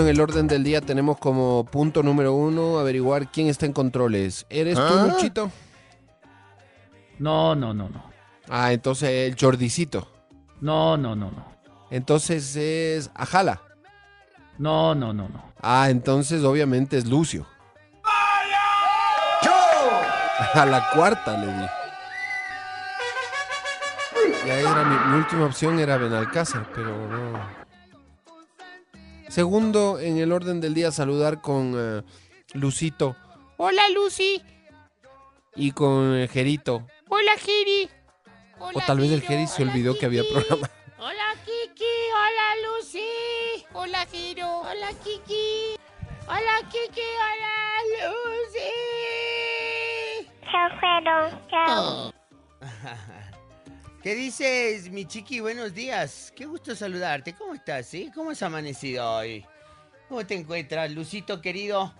En el orden del día tenemos como punto número uno averiguar quién está en controles. ¿Eres tú, ¿Ah? Luchito? No, no, no, no. Ah, entonces el Jordicito. No, no, no, no. Entonces es Ajala. No, no, no, no. Ah, entonces obviamente es Lucio. A la cuarta le di. Ya era mi, mi última opción era Benalcázar, pero no. Segundo, en el orden del día, saludar con eh, Lucito Hola Lucy. y con eh, Gerito. Hola Giri. O tal vez el Geri se olvidó que había programa. Hola Kiki. Hola Lucy. Hola Giro. Hola Kiki. Hola Kiki. Hola Lucy. Oh. ¿Qué dices, mi chiqui? Buenos días. Qué gusto saludarte. ¿Cómo estás? ¿Sí? ¿Cómo has amanecido hoy? ¿Cómo te encuentras, Lucito querido?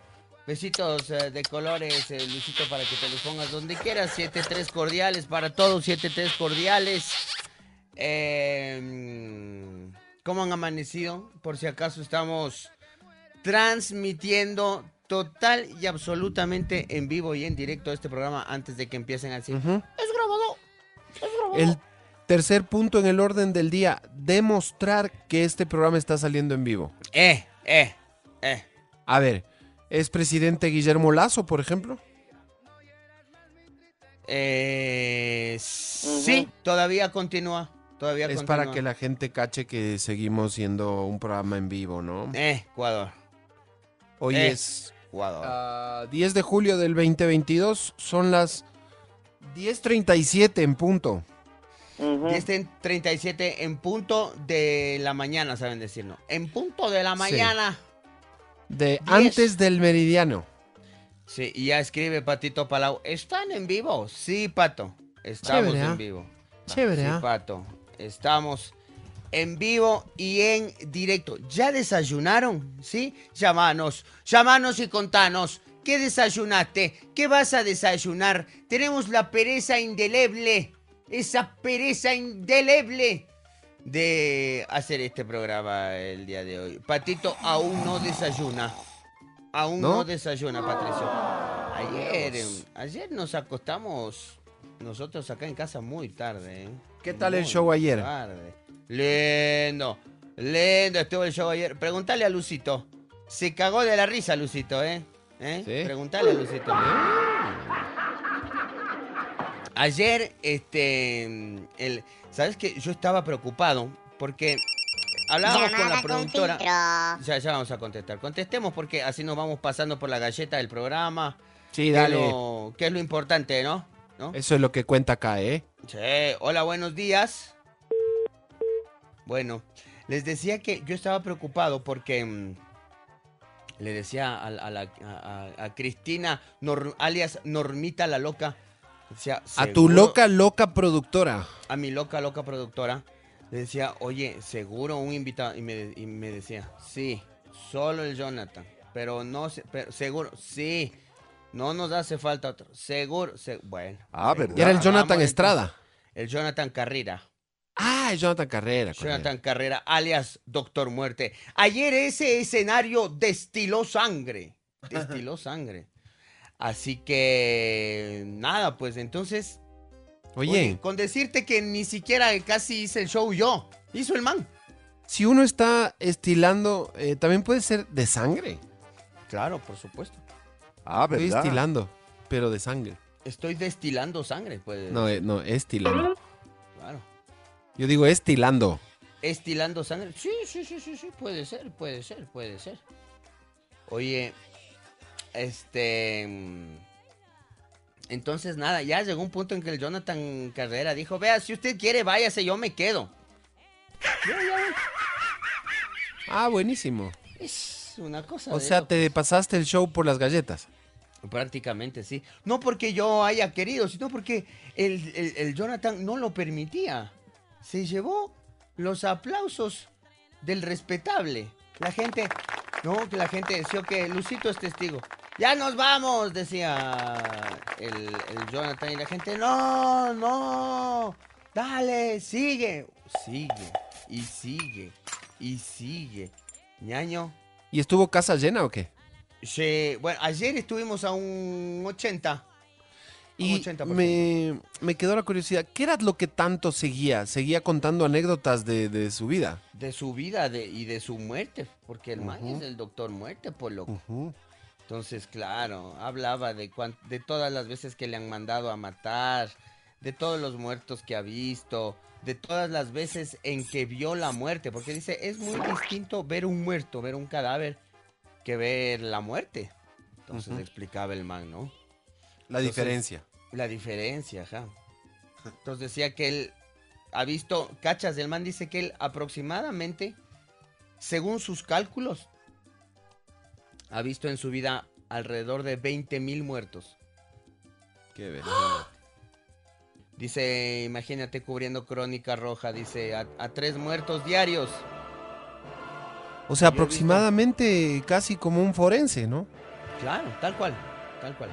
Besitos eh, de colores, eh, Lucito, para que te los pongas donde quieras. 7-3 cordiales para todos, 7-3 cordiales. Eh, mm, ¿Cómo han amanecido? Por si acaso estamos transmitiendo total y absolutamente en vivo y en directo este programa antes de que empiecen así. Ujú. Es grabado. Es grabado. El tercer punto en el orden del día, demostrar que este programa está saliendo en vivo. Eh, eh, eh. A ver, ¿es presidente Guillermo Lazo, por ejemplo? Eh, sí, todavía continúa. Todavía Es continúa. para que la gente cache que seguimos siendo un programa en vivo, ¿no? Eh, Ecuador. Hoy eh. es Ecuador. ah, 10 de julio del 2022, son las 10.37 en punto. Y este en 37 en punto de la mañana, saben decirlo. En punto de la Sí. mañana. De antes del meridiano. Sí, y ya escribe Patito Palau. ¿Están en vivo? Sí, Pato. Estamos Chévere, ¿ah? en vivo. Chévere, Sí, ¿ah? Pato. Estamos en vivo y en directo. ¿Ya desayunaron? ¿Sí? Llámanos, llámanos y contanos. ¿Qué desayunaste? ¿Qué vas a desayunar? Tenemos la pereza indeleble. Esa pereza indeleble de hacer este programa el día de hoy. Patito aún no desayuna. Aún no, ¿No? desayuna, Patricio. Ayer, eh, ayer nos acostamos nosotros acá en casa muy tarde. ¿eh? ¿Qué tal el show ayer? Tarde. Lindo, lindo estuvo el show ayer. Pregúntale a Lucito. Se cagó de la risa, Lucito, ¿eh? ¿Eh? ¿Sí? Pregúntale a Lucito. Ayer, este, el, ¿sabes qué? Yo estaba preocupado porque hablábamos con la productora. Ya, ya vamos a contestar. Contestemos porque así nos vamos pasando por la galleta del programa. Sí, que dale. lo- Que es lo importante, ¿no? ¿No? Eso es lo que cuenta acá, ¿eh? Sí, hola, buenos días. Bueno, les decía que yo estaba preocupado porque mm, le decía a, a la- a- a- a Cristina, Nor- alias Normita la loca, decía, A tu "Seguro- loca, loca productora. a mi loca, loca productora, le decía, oye, seguro un invitado, y me, y me decía, sí, solo el Jonathan, pero no, sé, pero seguro, sí, no nos hace falta otro, seguro, se- bueno. Ah, venga, ¿verdad? Y era el Jonathan Estrada. El Jonathan Carrera. Ah, Jonathan Carrera. Jonathan Carrera, alias Doctor Muerte. Ayer ese escenario destiló sangre. Destiló sangre. Así que, nada, pues entonces Oye, con decirte que ni siquiera casi hice el show yo. Hizo el man. si uno está estilando, eh, también puede ser de sangre. Claro, por supuesto. Ah, Estoy ¿verdad? estilando, pero de sangre. Estoy destilando sangre, pues. No, eh, no, estilando. Claro. Yo digo estilando. Estilando sangre. Sí, sí, sí, sí, sí. Puede ser, puede ser, puede ser. Oye, este. Entonces, nada, ya llegó un punto en que el Jonathan Carrera dijo: Vea, si usted quiere, váyase, yo me quedo. Ah, buenísimo. Es una cosa. O de sea, te pasaste el show por las galletas. Prácticamente, sí. No porque yo haya querido, sino porque el, el- el Jonathan no lo permitía. Se llevó los aplausos del respetable. La gente, no, que la gente decía que Lucito es testigo. Ya nos vamos, decía el, el Jonathan. Y la gente, no, no, dale, sigue. Sigue, y sigue, y sigue. ñaño. ¿Y estuvo casa llena o qué? Sí, bueno, ayer estuvimos a un 80. Y 80%. me, me quedó la curiosidad, ¿qué era lo que tanto seguía? Seguía contando anécdotas de, de su vida. De su vida de- y de su muerte, porque el man Ujú. es el doctor muerte, por loco. Entonces, claro, hablaba de, cuan- de todas las veces que le han mandado a matar, de todos los muertos que ha visto, de todas las veces en que vio la muerte, porque dice, es muy distinto ver un muerto, ver un cadáver, que ver la muerte. Entonces Ujú. explicaba el man, ¿no? La Entonces, diferencia. La diferencia, ajá. Entonces decía que él ha visto, cachas, el man dice que él aproximadamente, según sus cálculos, ha visto en su vida alrededor de 20 mil muertos. Qué ver. Dice, imagínate cubriendo Crónica Roja, dice, a, a tres muertos diarios. O sea, Yo he visto- aproximadamente casi como un forense, ¿no? Claro, tal cual, tal cual.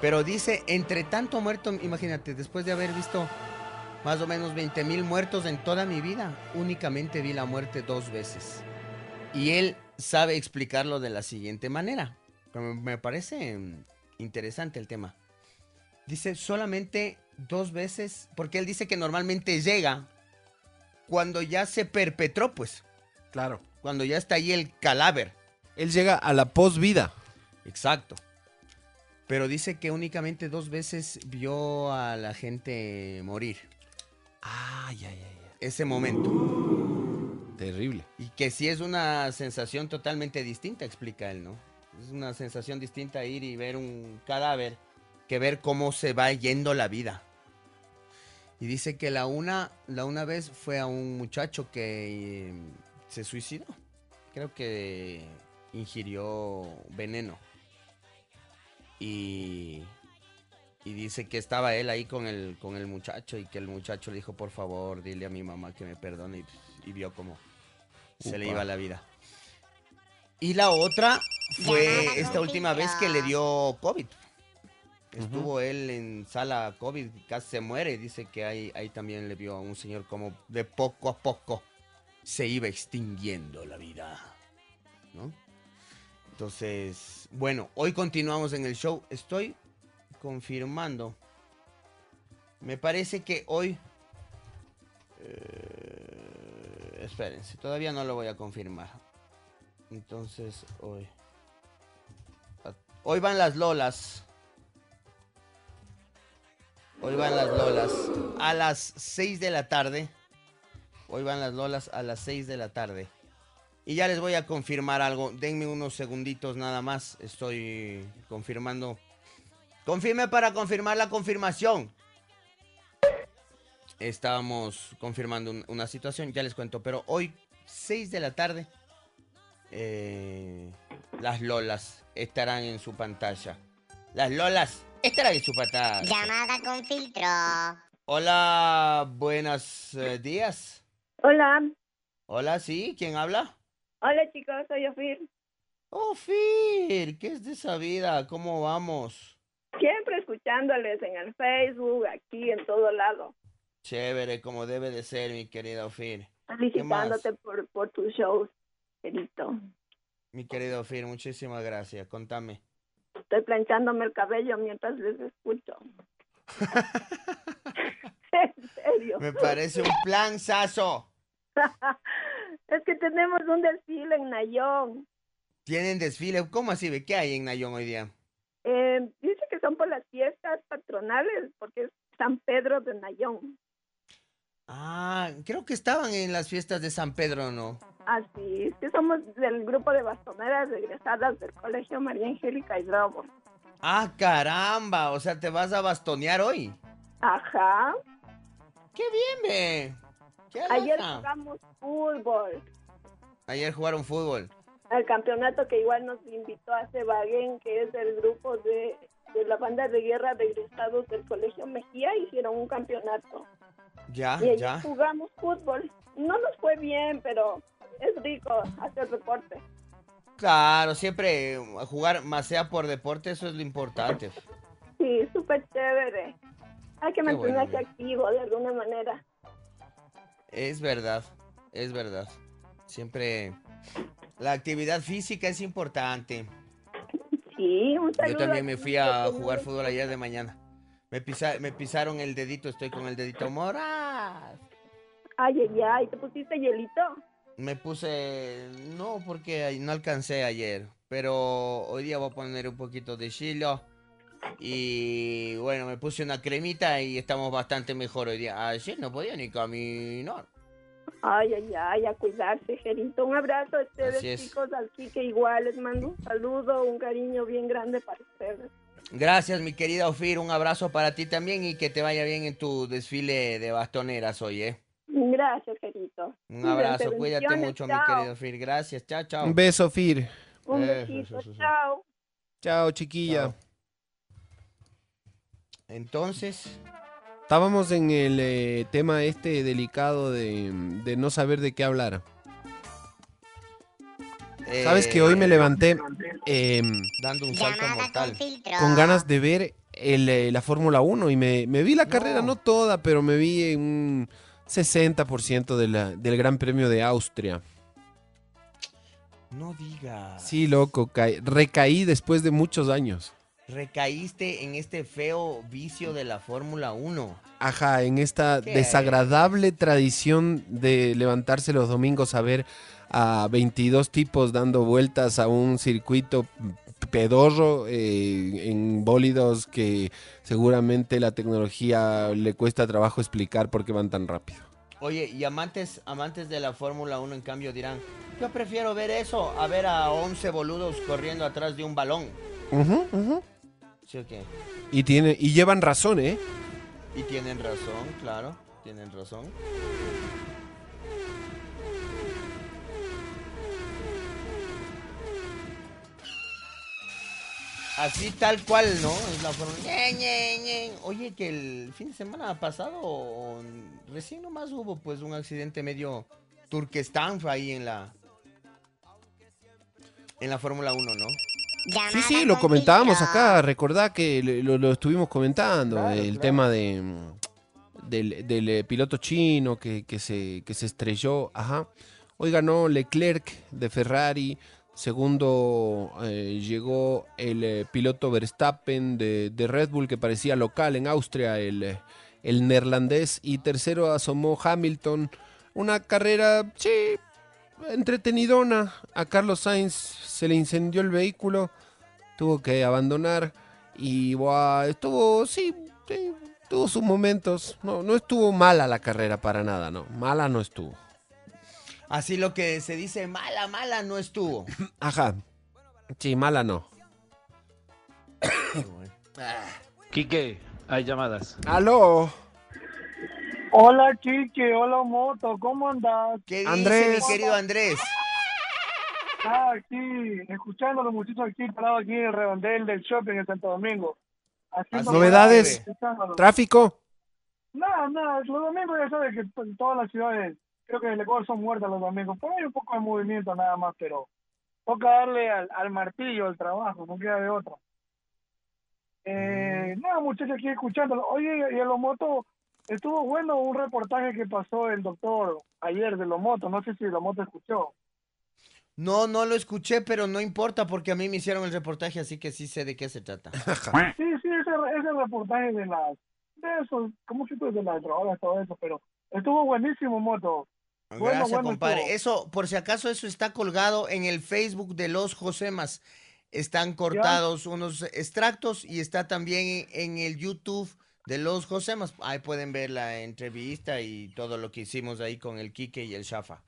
Pero dice, entre tanto muerto, imagínate, después de haber visto más o menos 20 mil muertos en toda mi vida, únicamente vi la muerte dos veces. Y él sabe explicarlo de la siguiente manera. Me- Me parece interesante el tema. Dice, solamente dos veces, porque él dice que normalmente llega cuando ya se perpetró, pues, Claro. cuando ya está ahí el cadáver. Él llega a la posvida. Exacto. Pero dice que únicamente dos veces vio a la gente morir. Ay, ay, ay, ay. Ese momento. Terrible. Y que sí es una sensación totalmente distinta, explica él, ¿no? Es una sensación distinta ir y ver un cadáver que ver cómo se va yendo la vida. Y dice que la una, la una vez fue a un muchacho que eh, se suicidó. Creo que ingirió veneno. Y, y dice que estaba él ahí con el, con el muchacho y que el muchacho le dijo, por favor, dile a mi mamá que me perdone. Y, y vio cómo se le Upa. iba la vida. Y la otra fue esta última vez que le dio COVID. Estuvo él en sala COVID, casi se muere. Dice que ahí, ahí también le vio a un señor como de poco a poco se iba extinguiendo la vida. ¿No? Entonces, bueno, hoy continuamos en el show. Estoy confirmando. Me parece que hoy... eh, espérense, todavía no lo voy a confirmar. Entonces, hoy... Hoy van las lolas. Hoy van las lolas a las 6 de la tarde. Hoy van las lolas a las 6 de la tarde. Y ya les voy a confirmar algo. Denme unos segunditos nada más. Estoy confirmando. Confirme para confirmar la confirmación. Estábamos confirmando un- una situación, ya les cuento. Pero hoy, 6 de la tarde, eh, las lolas estarán en su pantalla. Las lolas estarán en su pantalla. Llamada con filtro. Hola, buenos eh, días. Hola, Hola, sí, ¿quién habla? Hola chicos, soy Ofir. Oh, Fir, ¿qué es de esa vida? ¿Cómo vamos? Siempre escuchándoles en el Facebook, aquí, en todo lado. Chévere, como debe de ser, mi querida Ofir. Felicitándote por, por tus shows, querido. Mi querido Ofir, muchísimas gracias. Contame. Estoy planchándome el cabello mientras les escucho. en serio. Me parece un plan saso. es que tenemos un desfile en Nayón. Tienen desfile. ¿Cómo así? ve? ¿Qué hay en Nayón hoy día? Eh, dice que son por las fiestas patronales, porque es San Pedro de Nayón. Ah, creo que estaban en las fiestas de San Pedro, ¿no? Así, es que somos del grupo de bastoneras egresadas del Colegio María Angélica Hidrobo. Ah, caramba. O sea, te vas a bastonear hoy. Ajá. ¡Qué bien, ve! ¡Qué Ayer jugamos fútbol. Ayer jugaron fútbol. Al campeonato que igual nos invitó a Cebaguén, que es el grupo de, de la banda de guerra de egresados del Colegio Mejía, hicieron un campeonato. Ya, y ya. jugamos fútbol. No nos fue bien, pero es rico hacer deporte. Claro, siempre jugar más sea por deporte, eso es lo importante. Sí, súper chévere. Hay que bueno, mantenerse activo de alguna manera. Es verdad, es verdad. Siempre la actividad física es importante. Sí, un saludo. Yo también me fui a jugar fútbol ayer de mañana. Me, pisa- me pisaron el dedito, estoy con el dedito morado. Ay, ay, ay, ¿te pusiste hielito? Me puse, no, porque no alcancé ayer, pero hoy día voy a poner un poquito de chilo. Y bueno, me puse una cremita y estamos bastante mejor hoy día. Ayer no podía ni caminar. Ay, ay, ay, a cuidarse, Gerito. Un abrazo a ustedes, chicos, al que igual les mando un saludo, un cariño bien grande para ustedes. Gracias, mi querida Ofir. Un abrazo para ti también y que te vaya bien en tu desfile de bastoneras hoy, ¿eh? Gracias, Gerito. Un abrazo. Cuídate mucho, mi querido Ofir. Gracias. Chao, chao. Un beso, Fir. Un besito, eso, eso, eso. chao. Chao, chiquilla. Chao. Entonces, Estábamos en el eh, tema este delicado de, de no saber de qué hablar. Sabes que hoy me eh, levanté eh, dando un salto mortal. con ganas de ver el, eh, la Fórmula 1 y me, me vi la carrera, no toda, pero me vi en un 60% de la- del Gran Premio de Austria. No digas. Sí, loco, caí- recaí después de muchos años. Recaíste en este feo vicio de la Fórmula 1. Ajá, en esta desagradable tradición de levantarse los domingos a ver a 22 tipos dando vueltas a un circuito pedorro eh, en bólidos que seguramente la tecnología le cuesta trabajo explicar por qué van tan rápido. Oye, y amantes, amantes de la Fórmula 1 en cambio dirán, yo prefiero ver eso a ver a 11 boludos corriendo atrás de un balón. Ujú, ujú. Y, tiene, y llevan razón, ¿eh? Y tienen razón, claro, tienen razón. Así tal cual, ¿no? Es la forma. Oye, que el fin de semana pasado, recién nomás hubo pues un accidente medio turquestán ahí en la en la Fórmula 1, ¿no? Sí, sí, lo comentábamos acá. Recordá que lo, lo estuvimos comentando. Claro, el claro. tema de mm, del, del, eh, piloto chino que, que se, que se estrelló. Ajá. Hoy ganó Leclerc de Ferrari. Segundo eh, llegó el eh, piloto Verstappen de, de Red Bull, que parecía local en Austria, el, el neerlandés. Y tercero asomó Hamilton. Una carrera, sí, entretenidona. A Carlos Sainz se le incendió el vehículo, tuvo que abandonar y buah, estuvo, sí, sí, tuvo sus momentos. No, no estuvo mala la carrera para nada, no. Mala no estuvo. Así lo que se dice mala, mala no estuvo. Ajá. Sí, mala no. Quique, hay llamadas. Aló. Hola Chique, hola Moto, ¿cómo andas? ¿Qué dice Andrés. mi querido Andrés? Ah, aquí, escuchando a los muchachos aquí parados aquí en el redondel del shopping en Santo Domingo. Haciendo- Novedades. Tráfico. Nada, nada, los domingos ya sabes que en todas las ciudades, creo que en el Ecuador son muertas los domingos. Por ahí un poco de movimiento nada más, pero toca darle al, al martillo al trabajo, no queda de otra. Eh, nada, muchachos aquí escuchándolo. Oye, y en los motos, estuvo bueno un reportaje que pasó el doctor ayer de los motos, no sé si los motos escuchó. No, no lo escuché, pero no importa porque a mí me hicieron el reportaje, así que sí sé de qué se trata. Sí, sí, ese, ese reportaje de las eso, ¿cómo se de las drogas, todo eso? Pero estuvo buenísimo, Moto. Bueno, Gracias, bueno compadre. estuvo. Eso, por si acaso, eso está colgado en el Facebook de los Josemas. Están cortados unos extractos y está también en el YouTube de los Josemas. Ahí pueden ver la entrevista y todo lo que hicimos ahí con el Quique y el Shafa.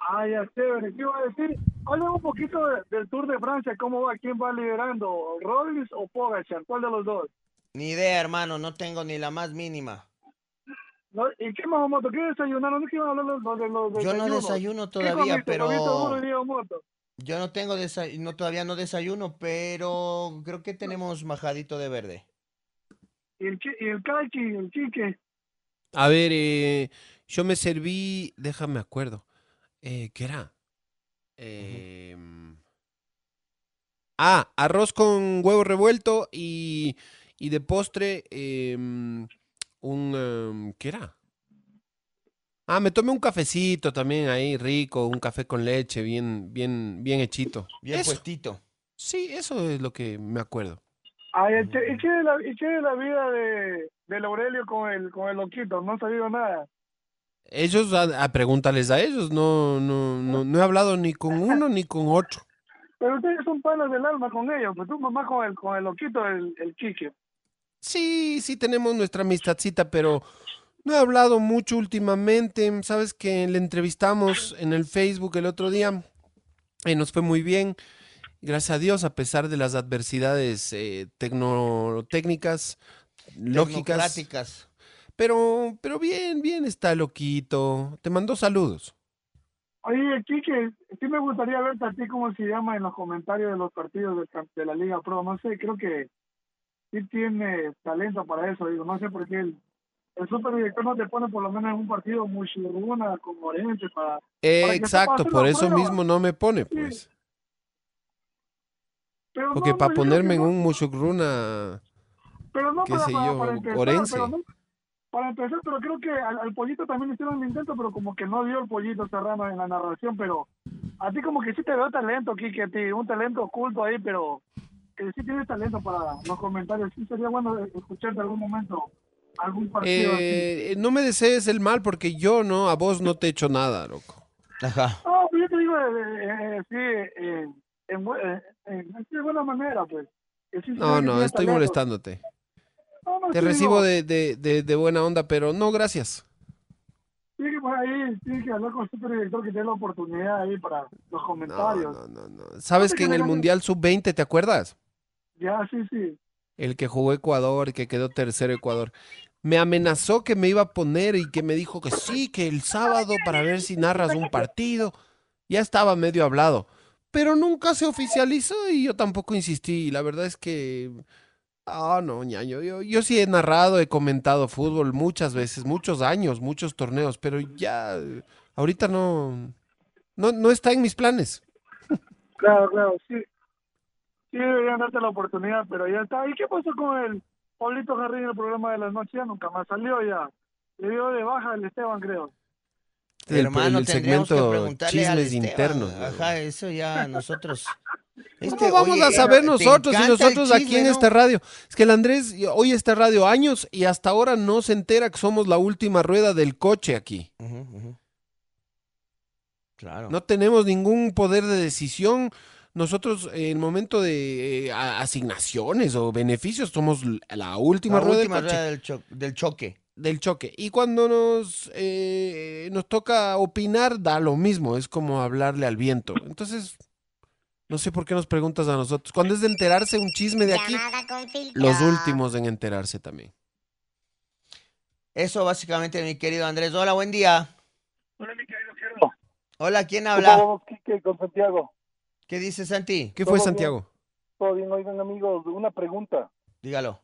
Ah, ya, chévere. ¿Qué iba a decir? Habla un poquito de- del Tour de Francia, ¿cómo va? ¿Quién va liderando? ¿Rollins o Pogacar? ¿Cuál de los dos? Ni idea, hermano, no tengo ni la más mínima. ¿No? ¿Y qué más, Moto? ¿Qué desayunaron? ¿No es que iban a hablar de los, los Yo no desayuno ¿Qué todavía, comiste? pero yo no tengo desayuno, todavía no desayuno, pero creo que tenemos majadito de verde. ¿Y el, y el cachi, el chique? A ver, eh, yo me serví, déjame acuerdo. Eh, ¿Qué era? Em, Ah, arroz con huevo revuelto y, y de postre em, un... em, ¿Qué era? Ah, me tomé un cafecito también ahí, rico, un café con leche, bien, bien, bien hechito. Bien Eso. puestito. Sí, eso es lo que me acuerdo. Ay, ¿y qué- ¿y qué de la, y qué de la vida de, del Aurelio con el, con el loquito? No ha sabido nada. Ellos, a, a pregúntales a ellos, no, no, no, no he hablado ni con uno ni con otro. Pero ustedes son panas del alma con ellos, pues tu mamá con el, con el loquito, el, el chique. Sí, sí tenemos nuestra amistadcita, pero no he hablado mucho últimamente. Sabes que le entrevistamos en el Facebook el otro día y nos fue muy bien. Gracias a Dios, a pesar de las adversidades eh, tecnotécnicas, lógicas. Pero, pero bien, bien está loquito. Te mandó saludos. Oye, Quique, sí me gustaría verte a ti cómo se llama en los comentarios de los partidos de, la Liga Pro. No sé, creo que sí tiene talento para eso. Digo, no sé por qué el, el superdirector no te pone por lo menos en un partido muy chirruna con Orense para... Eh, Para exacto, por eso prueba. mismo no me pone, pues. Pero Porque no, para pues, ponerme en no- un Mushukruna, Pero no qué para, sé para, yo, para empezar, Orense. pero no- para empezar, pero creo que al, al pollito también hicieron el intento, pero como que no dio el pollito Serrano en la narración, pero a ti como que sí te veo talento, Kike, a ti, un talento oculto ahí, pero que sí tienes talento para los comentarios. Sí sería bueno escucharte algún momento, algún partido así. eh, no me desees el mal porque yo no, a vos no te he hecho nada, loco. Ajá. No, pero yo te digo, eh, eh, sí, en, eh, en- sí, de buena manera, pues. No, no, estoy talento. molestándote. No, no, Te sí, recibo digo, de, de, de, de buena onda, pero no, gracias. Sí, que por ahí tiene que hablar con el superdirector que dé la oportunidad ahí para los No, comentarios. no, no, no. ¿Sabes que en el Mundial Sub-20, te acuerdas? Ya, sí, sí. El que jugó Ecuador, que quedó tercero Ecuador. Me amenazó que me iba a poner y que me dijo que sí, que el sábado para ver si narras un partido. Ya estaba medio hablado. Pero nunca se oficializó y yo tampoco insistí. La verdad es que. Ah, no, ñaño. Yo, yo sí he narrado, he comentado fútbol muchas veces, muchos años, muchos torneos, pero ya. Ahorita no. No, no está en mis planes. Claro, claro, sí. Sí deberían darte la oportunidad, pero ya está. ¿Y qué pasó con el Pablito Jarrín en el programa de las noches? Ya nunca más salió ya. Le dio de baja el Esteban, creo. El- Hermano, el tendríamos que segmento chismes internos. ¿no? Ajá, eso ya nosotros. ¿Cómo Este, vamos oye, a saber ¿te nosotros el nosotros aquí en no? esta radio? Es que el Andrés oye esta radio años y hasta ahora no se entera que somos la última rueda del coche aquí. Claro. No tenemos ningún poder de decisión. Nosotros en el momento de eh, asignaciones o beneficios somos la última La rueda última del coche. rueda del, cho- del choque. Del choque. Y cuando nos, eh, nos toca opinar, da lo mismo, es como hablarle al viento. Entonces, no sé por qué nos preguntas a nosotros. Cuando es de enterarse un chisme de aquí, los últimos en enterarse también. Eso básicamente, mi querido Andrés. Hola, buen día. Hola, mi querido Gerardo. Hola, ¿quién ¿Cómo habla? vamos, Quique, con Santiago? ¿Qué dice Santi? ¿Qué fue bien. Santiago? Todo bien, oigan, amigos, una pregunta. Dígalo.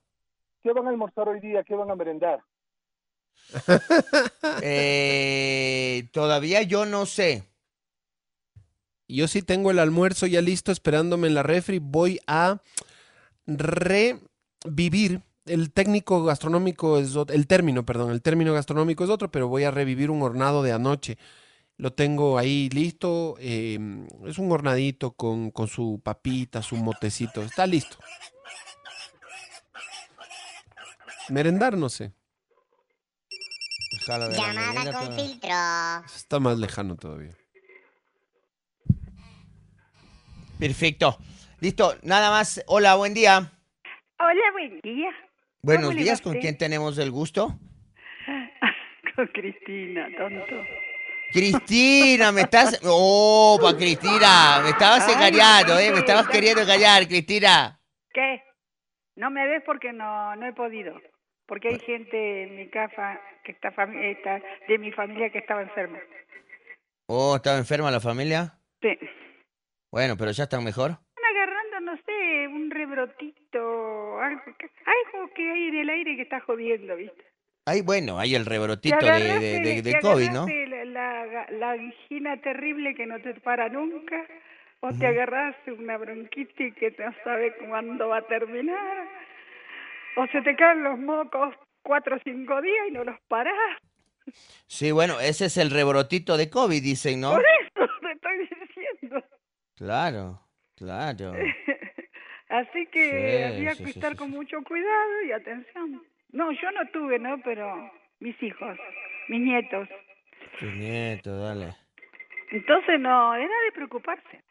¿Qué van a almorzar hoy día? ¿Qué van a merendar? Eh, todavía yo no sé. Yo sí tengo el almuerzo ya listo esperándome en la refri. Voy a revivir. El técnico gastronómico es el término, perdón, el término gastronómico es otro, pero voy a revivir un hornado de anoche. Lo tengo ahí listo. eh, es un hornadito con, con su papita, su motecito. Está listo. Merendar, no sé. De la Llamada con pero- filtro. Está más lejano todavía. Perfecto. Listo, nada más. Hola, buen día. Hola, buen día. Buenos ¿Cómo le días, ¿con quién tenemos el gusto? Con Cristina, tonto. Cristina, me estás... Oh, pa' Cristina, me estabas engañando, ¿eh? Me estabas queriendo engañar, Cristina. ¿Qué? No me ves porque no, no he podido. Porque hay gente en mi casa que está, de mi familia que estaba enferma. Oh, ¿estaba enferma la familia? Sí. Bueno, pero ya están mejor. Están agarrando, no sé, un rebrotito, algo que, algo que hay en el aire que está jodiendo, ¿viste? Ay, bueno, hay el rebrotito de, agarraste- de, de, de te COVID, ¿no? agarraste La, la, la angina terrible que no te para nunca, o te agarraste una bronquitis que no sabe cuándo va a terminar, o se te caen los mocos cuatro o cinco días y no los parás. Sí, bueno, ese es el rebrotito de COVID, dicen, ¿no? Por eso te estoy diciendo. Claro, claro. Así que Sí, había sí, que sí, estar con mucho cuidado y atención. No, yo no tuve, ¿no? Pero mis hijos, mis nietos. Tu nieto, dale. Entonces no, era de preocuparse.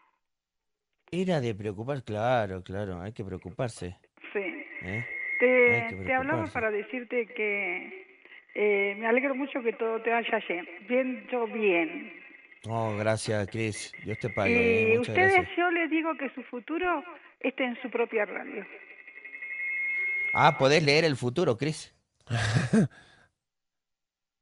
Era de preocupar, claro, claro, hay que preocuparse. Sí. ¿eh? Te, te hablaba para decirte que eh, me alegro mucho que todo te vaya bien, bien, yo bien. Oh, gracias, Cris. Dios te pague, y ¿eh? Ustedes, gracias. yo les digo que su futuro esté en su propia radio. Ah, podés leer el futuro, Cris.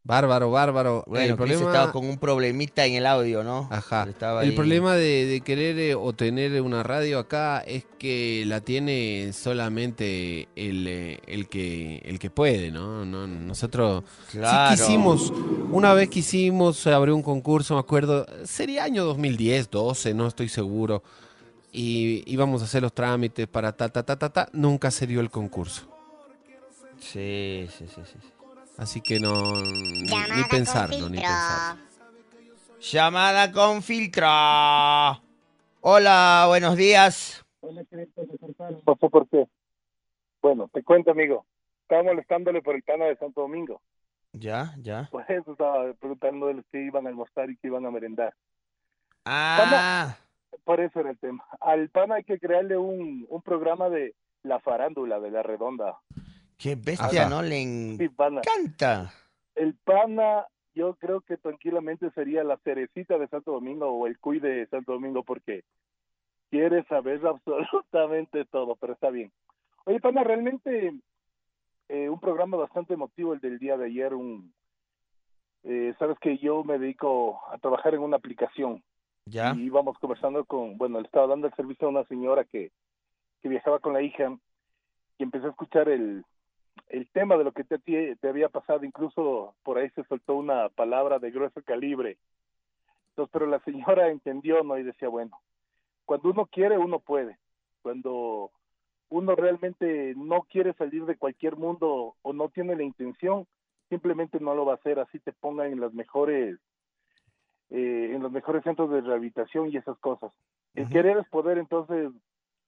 Bárbaro, bárbaro. Bueno, el problema, estaba con un problemita en el audio, ¿no? Ajá. Estaba El ahí- problema de, de querer eh, o tener una radio acá es que la tiene solamente el, eh, el que el que puede, ¿no? no nosotros Claro. sí quisimos, una vez quisimos, se abrió un concurso, me acuerdo, sería año 2010, 12, no estoy seguro. Y íbamos a hacer los trámites para ta, ta, ta, ta, ta. Nunca se dio el concurso. Sí, sí, sí, sí. Sí. Así que no. Ni, Llamada ni con pensarlo, ni pensarlo. Llamada con filtro. Hola, buenos días. pasó por qué. Bueno, te cuento, amigo. Estaba molestándole por el pana de Santo Domingo. Ya, ya. Por eso estaba preguntándole si iban a almorzar y si iban a merendar. Ah, Por eso era el tema. Al pana hay que crearle un, un programa de la farándula de la redonda. Qué bestia, Ajá. ¿no? Le Sí, encanta. El pana, yo creo que tranquilamente sería la cerecita de Santo Domingo o el cuy de Santo Domingo porque quiere saber absolutamente todo, pero está bien. Oye, pana, realmente eh, un programa bastante emotivo el del día de ayer. Un, eh, Sabes que yo me dedico a trabajar en una aplicación Ya. y íbamos conversando con, bueno, le estaba dando el servicio a una señora que, que viajaba con la hija y empecé a escuchar el, el tema de lo que te, te, había pasado, incluso por ahí se soltó una palabra de grueso calibre. Entonces, pero la señora entendió, ¿no? Y decía, bueno, cuando uno quiere, uno puede. Cuando uno realmente no quiere salir de cualquier mundo o no tiene la intención, simplemente no lo va a hacer, así te pongan en las mejores eh, en los mejores centros de rehabilitación y esas cosas. El querer es poder, entonces,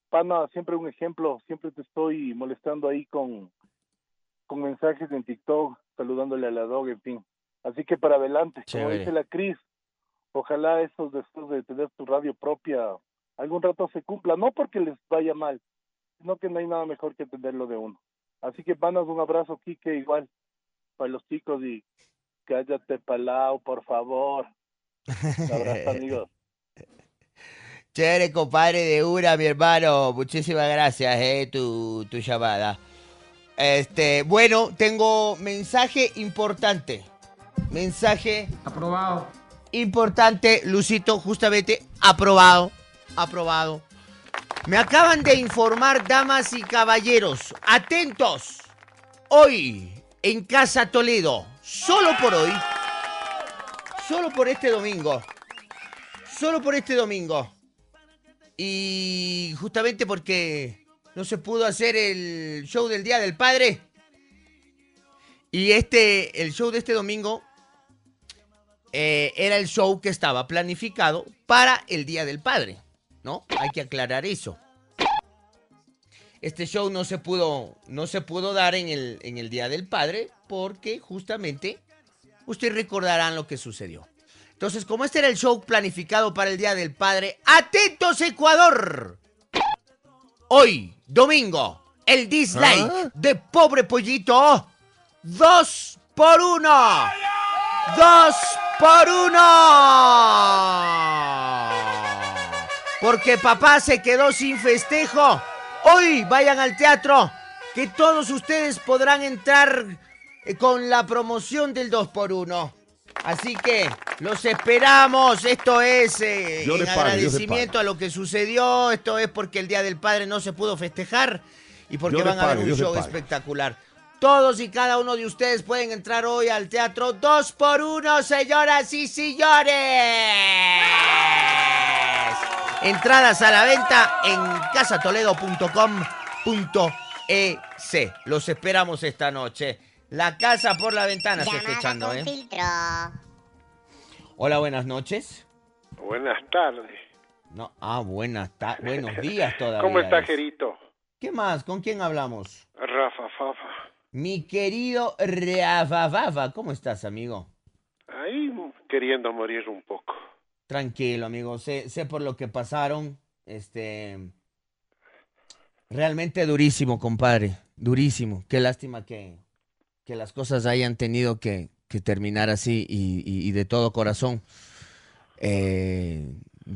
Pana, siempre un ejemplo, siempre te estoy molestando ahí con, con mensajes en TikTok, saludándole a la dog, en fin. Así que para adelante, como dice la Cris, ojalá esos deseos de tener tu radio propia algún rato se cumpla, no porque les vaya mal, sino que no hay nada mejor que tenerlo de uno. Así que, Panas, un abrazo, Quique, igual, para los chicos y cállate, Palau, por favor. Un abrazo, amigos. Chévere, compadre de Ura, mi hermano. Muchísimas gracias, eh, tu, tu llamada. Este, bueno, tengo mensaje importante. Mensaje Aprobado. importante, Lucito, justamente aprobado. Aprobado. Me acaban de informar, damas y caballeros, atentos. Hoy, en Casa Toledo, solo por hoy, solo por este domingo, solo por este domingo. Y justamente porque no se pudo hacer el show del Día del Padre. Y este, el show de este domingo eh, era el show que estaba planificado para el Día del Padre, ¿no? Hay que aclarar eso. este show no se pudo, no se pudo dar en el, en el Día del Padre porque justamente ustedes recordarán lo que sucedió. Entonces, como este era el show planificado para el Día del Padre, atentos Ecuador. Hoy, domingo, el dislike ¿Ah? de pobre pollito, dos por uno. Dos por uno. Porque papá se quedó sin festejo. Hoy vayan al teatro, que todos ustedes podrán entrar eh, con la promoción del 2 por 1 Así que los esperamos. Esto es eh, en agradecimiento a lo que sucedió. Esto es porque el Día del Padre no se pudo festejar y porque Yo van a ver pago, un show espectacular. Todos y cada uno de ustedes pueden entrar hoy al teatro 2 por 1 señoras y señores. Entradas a la venta en casatoledo.com.es. Los esperamos esta noche. La casa por la ventana se está echando, ¿eh? Hola, buenas noches. Buenas tardes. No, ah, buenas ta- buenos días todavía. ¿Cómo está, es. Gerito? ¿Qué más? ¿Con quién hablamos? Rafa Fafa. Mi querido Rafa ¿cómo estás, amigo? Ahí queriendo morir un poco. Tranquilo, amigo. Sé, sé por lo que pasaron. Este. Realmente durísimo, compadre. Durísimo. Qué lástima que, que las cosas hayan tenido que, que terminar así y, y- y de todo corazón. eh,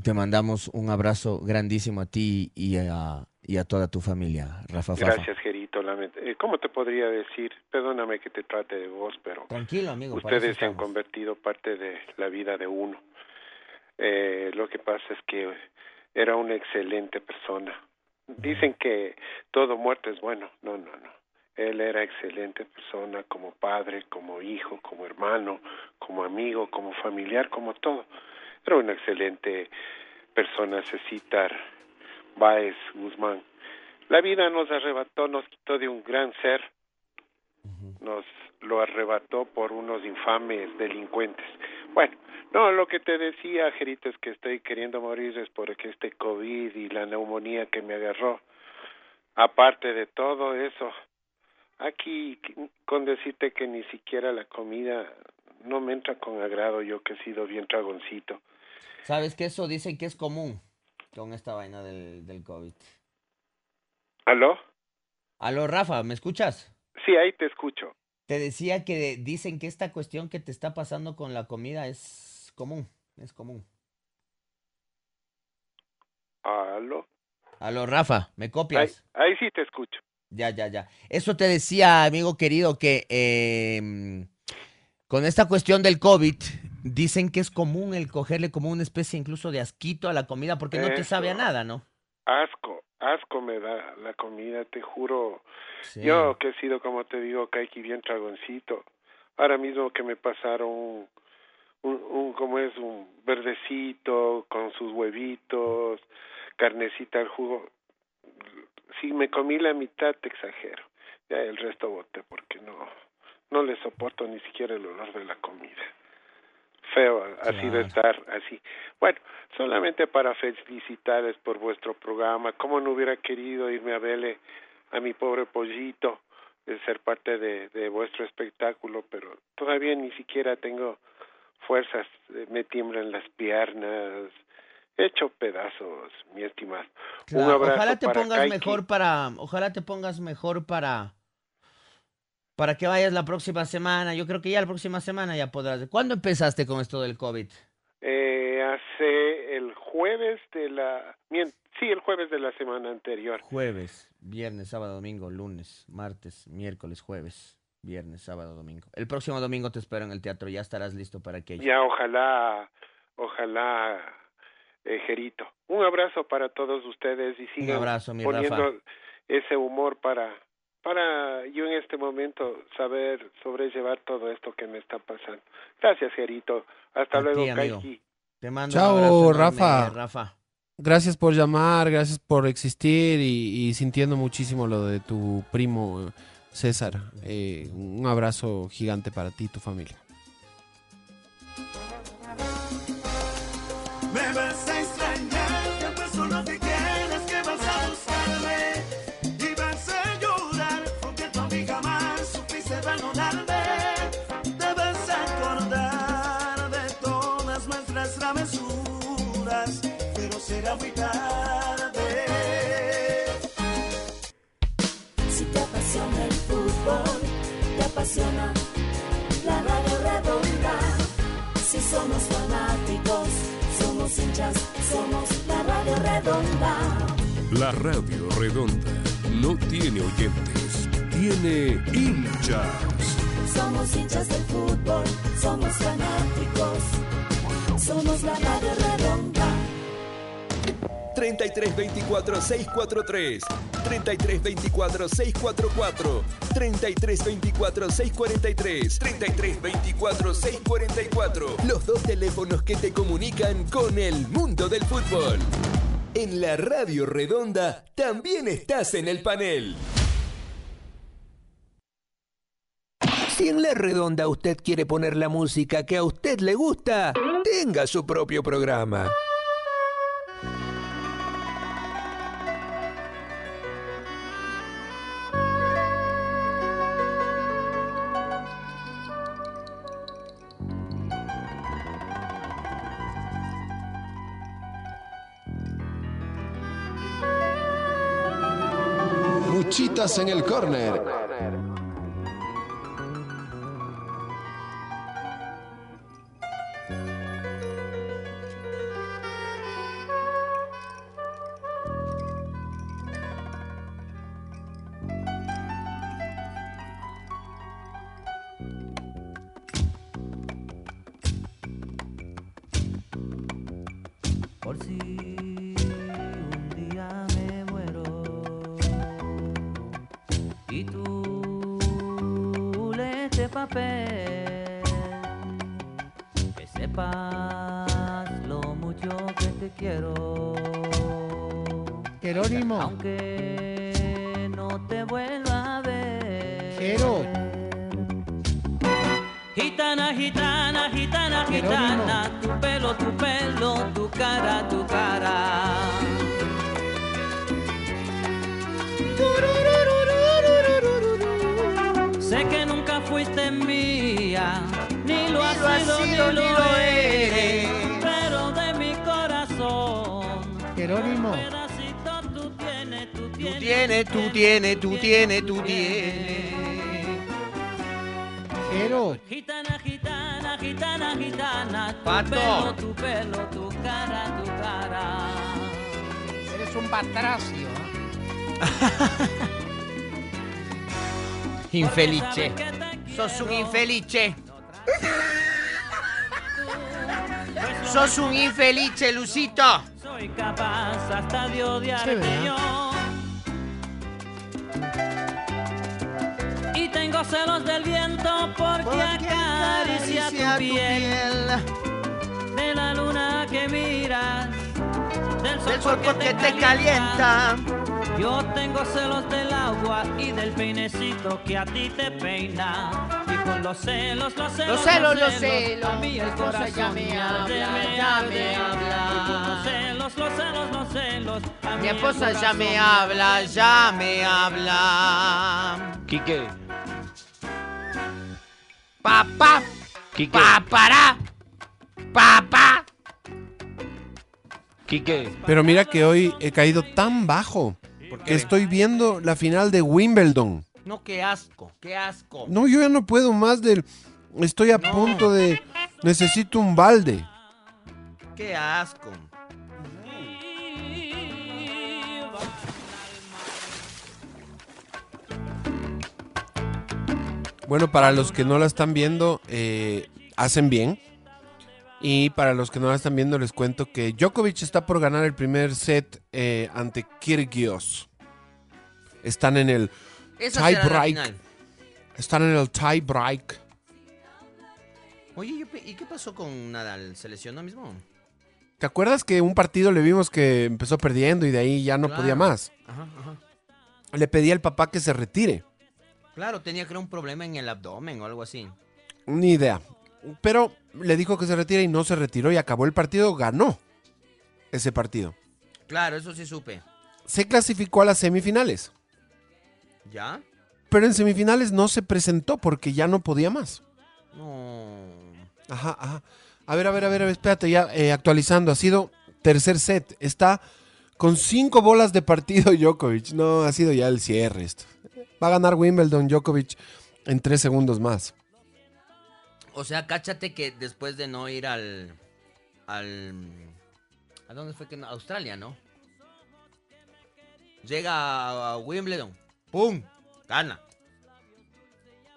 te mandamos un abrazo grandísimo a ti y a, y a toda tu familia, Rafa Fafa. Gracias, Gerito. Eh, ¿Cómo te podría decir? Perdóname que te trate de vos, pero Tranquilo, amigo. ustedes se han convertido parte de la vida de uno. Eh, lo que pasa es que era una excelente persona. Dicen que todo muerto es bueno. No, no, no. Él era excelente persona como padre, como hijo, como hermano, como amigo, como familiar, como todo. Era una excelente persona, Cecitar Baez Guzmán. La vida nos arrebató, nos quitó de un gran ser, nos lo arrebató por unos infames delincuentes. Bueno, no, lo que te decía, Gerito, es que estoy queriendo morir es porque este COVID y la neumonía que me agarró. Aparte de todo eso, aquí con decirte que ni siquiera la comida no me entra con agrado, yo que he sido bien dragoncito. ¿Sabes que eso dicen que es común con esta vaina del, del COVID? ¿Aló? Aló, Rafa, ¿me escuchas? Sí, ahí te escucho. Te decía que dicen que esta cuestión que te está pasando con la comida es común, es común. ¿Aló? Aló, Rafa, ¿me Ahí, copias? ahí sí te escucho. Ya, ya, ya. Eso te decía, amigo querido, que eh, con esta cuestión del COVID, dicen que es común el cogerle como una especie incluso de asquito a la comida porque no te sabe a nada, ¿no? Asco, asco me da la comida, te juro. Sí. Yo que he sido, como te digo, aquí bien dragoncito. Ahora mismo que me pasaron un, un, un como es, un verdecito con sus huevitos, carnecita al jugo. Si me comí la mitad, te exagero. Ya el resto boté porque no, no le soporto ni siquiera el olor de la comida. Feo sido Claro. estar así. Bueno, solamente para felicitarles por vuestro programa. Como no hubiera querido irme a verle a mi pobre pollito de ser parte de, de vuestro espectáculo, pero todavía ni siquiera tengo fuerzas, eh, me tiemblan las piernas, hecho pedazos, mi estimado. Un abrazo ojalá te para pongas Kaiki. mejor para, ojalá te pongas mejor para, para que vayas la próxima semana. Yo creo que ya la próxima semana ya podrás. ¿Cuándo empezaste con esto del COVID? Eh, hace el jueves de la, sí, el jueves de la semana anterior. Jueves, viernes, sábado, domingo, lunes, martes, miércoles, jueves, viernes, sábado, domingo. El próximo domingo te espero en el teatro, ya estarás listo para aquello. Ya, ojalá, ojalá, eh, Gerito. Un abrazo para todos ustedes y sigan abrazo, mi poniendo Rafa. ese humor para, para yo en este momento saber sobrellevar todo esto que me está pasando. Gracias, Gerito. Hasta A luego. Kaiki. Te mando Chao, un abrazo enorme, Rafa. Rafa. Gracias por llamar, gracias por existir y, y sintiendo muchísimo lo de tu primo eh, César. Eh, un abrazo gigante para ti y tu familia. La radio redonda. Si somos fanáticos, somos hinchas, somos la radio redonda. La Radio Redonda no tiene oyentes, tiene hinchas. Somos hinchas del fútbol, somos fanáticos, somos la radio redonda. 33 24 643 33 24 644 33 24 643 33 24 644 Los dos teléfonos que te comunican con el mundo del fútbol. En la Radio Redonda también estás en el panel. Si en la Redonda usted quiere poner la música que a usted le gusta, tenga su propio programa. Muchitas en el córner. Infelice. Sos un infelice. Sos un infelice, Lucito. Soy capaz hasta de yo. Y tengo celos del viento porque, acaricia, acaricia tu tu piel. De la luna que miras, del sol, Del sol porque te calienta. calienta. Yo tengo celos del agua y del peinecito que a ti te peina. Y con los celos, los celos, Los celos, los celos. a mí el Mi esposa corazón ya me habla, me ya me habla. Y con los celos, los celos, los celos, a mí Mi esposa ya me habla, ya me habla. Quique, Papá, Quique, papará, papá. Quique. Pero mira que hoy he caído tan bajo que estoy viendo la final de Wimbledon. No, qué asco, qué asco. No, yo ya no puedo más del... Estoy a punto de... Necesito un balde. Qué asco. Bueno, para los que no la están viendo, eh, hacen bien. Y para los que no la están viendo, les cuento que Djokovic está por ganar el primer set eh, ante Kyrgios. Están en el tie break. Están en el tie break. Oye, ¿y qué pasó con Nadal? ¿Se lesionó mismo? ¿Te acuerdas que un partido le vimos que empezó perdiendo y de ahí ya no Claro. podía más? Ajá, ajá. Le pedí al papá que se retire. Claro, tenía creo un problema en el abdomen o algo así. Ni idea. Pero le dijo que se retire y no se retiró y acabó el partido, ganó ese partido. Claro, eso sí supe. Se clasificó a las semifinales, ¿Ya? pero en semifinales no se presentó porque ya no podía más. No. Ajá, ajá. A ver, a ver, a ver, espérate, ya eh, actualizando. Ha sido tercer set. Está con cinco bolas de partido Djokovic. No, ha sido ya el cierre esto. Va a ganar Wimbledon Djokovic en tres segundos más. O sea, cáchate que después de no ir al. al. ¿A dónde fue que no? Australia, ¿no? Llega a, a Wimbledon. ¡Pum! Gana.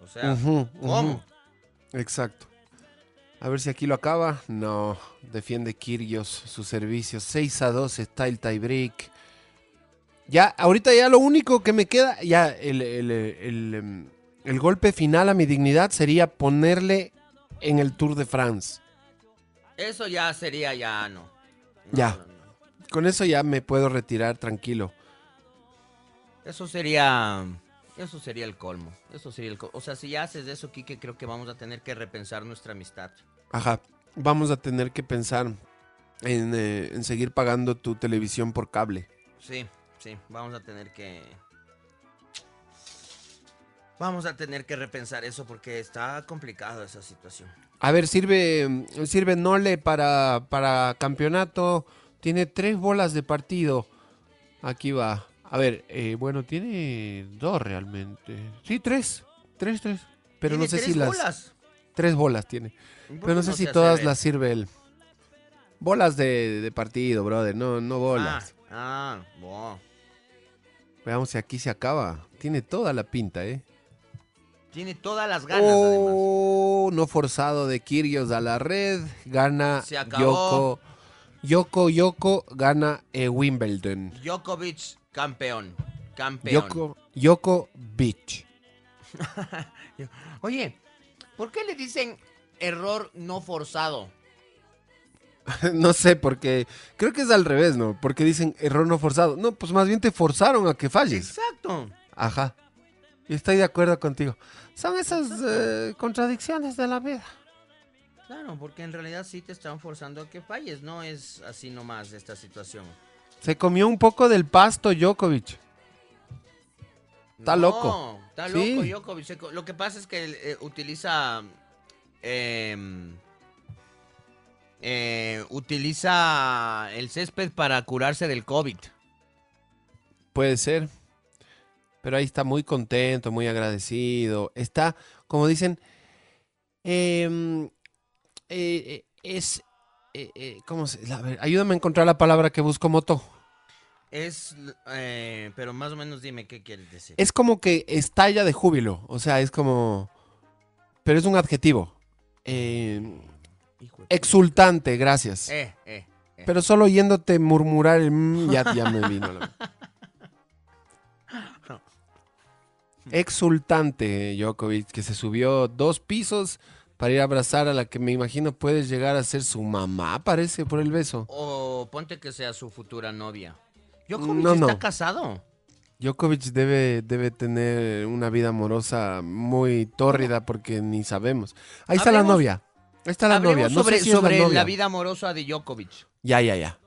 O sea, ¿cómo? Exacto. A ver si aquí lo acaba. No, defiende Kyrgios su servicio. 6 a 2 está el tiebreak. Ya, ahorita ya lo único que me queda, ya el, el, el, el golpe final a mi dignidad sería ponerle en el Tour de France. Eso ya sería ya no. ya. Con eso ya me puedo retirar tranquilo. Eso sería. Eso sería el colmo. Eso sería el colmo. O sea, si ya haces eso, Kike, creo que vamos a tener que repensar nuestra amistad. Ajá. Vamos a tener que pensar en, eh, en seguir pagando tu televisión por cable. Sí, sí, vamos a tener que. Vamos a tener que repensar eso porque está complicado esa situación. A ver, sirve, sirve Nole para, para campeonato. Tiene tres bolas de partido. Aquí va. A ver, eh, bueno, tiene dos realmente. Sí, tres. Tres, tres. Pero no ¿Tiene sé si tres las. bolas? Tres bolas tiene. ¿Y por Pero no sé no si todas las sirve él. Bolas de, de partido, brother. No, no bolas. Ah, ah, wow. Veamos si aquí se acaba. Tiene toda la pinta, ¿eh? Tiene todas las ganas, además. Oh, no forzado de Kyrgios a la red. Gana Se acabó. Yoko. Yoko, Yoko gana eh, Wimbledon. Djokovic, campeón. Campeón. Yoko, Yoko Beach. Oye, ¿por qué le dicen error no forzado? no sé, porque creo que es al revés, ¿no? Porque dicen error no forzado. No, pues más bien te forzaron a que falles. Exacto. Ajá. Y estoy de acuerdo contigo. Son esas eh, contradicciones de la vida. Claro, porque en realidad sí te están forzando a que falles, no es así nomás esta situación. Se comió un poco del pasto Djokovic. Está No, loco. Está Sí. loco, Djokovic. Se co- Lo que pasa es que eh, utiliza. em, eh, utiliza el césped para curarse del COVID. Puede ser. Pero ahí está muy contento, muy agradecido. Está, como dicen, em, eh, eh, es... eh, eh, ¿Cómo se...? A ver, ayúdame a encontrar la palabra que busco, Moto. Es. eh, pero más o menos dime qué quieres decir. Es como que estalla de júbilo. O sea, es como... Pero es un adjetivo. Em, exultante, gracias. Eh. Pero solo oyéndote murmurar el mm, ya, ya me vino. la- Exultante Djokovic, que se subió dos pisos para ir a abrazar a la que me imagino puede llegar a ser su mamá, parece, por el beso. O ponte que sea su futura novia. Djokovic No, está no. casado. Djokovic debe, debe tener una vida amorosa muy tórrida porque ni sabemos. Ahí está la novia. Ahí está la novia. No sobre, sé si es la sobre la, vida amorosa de Djokovic. Ya, ya, ya.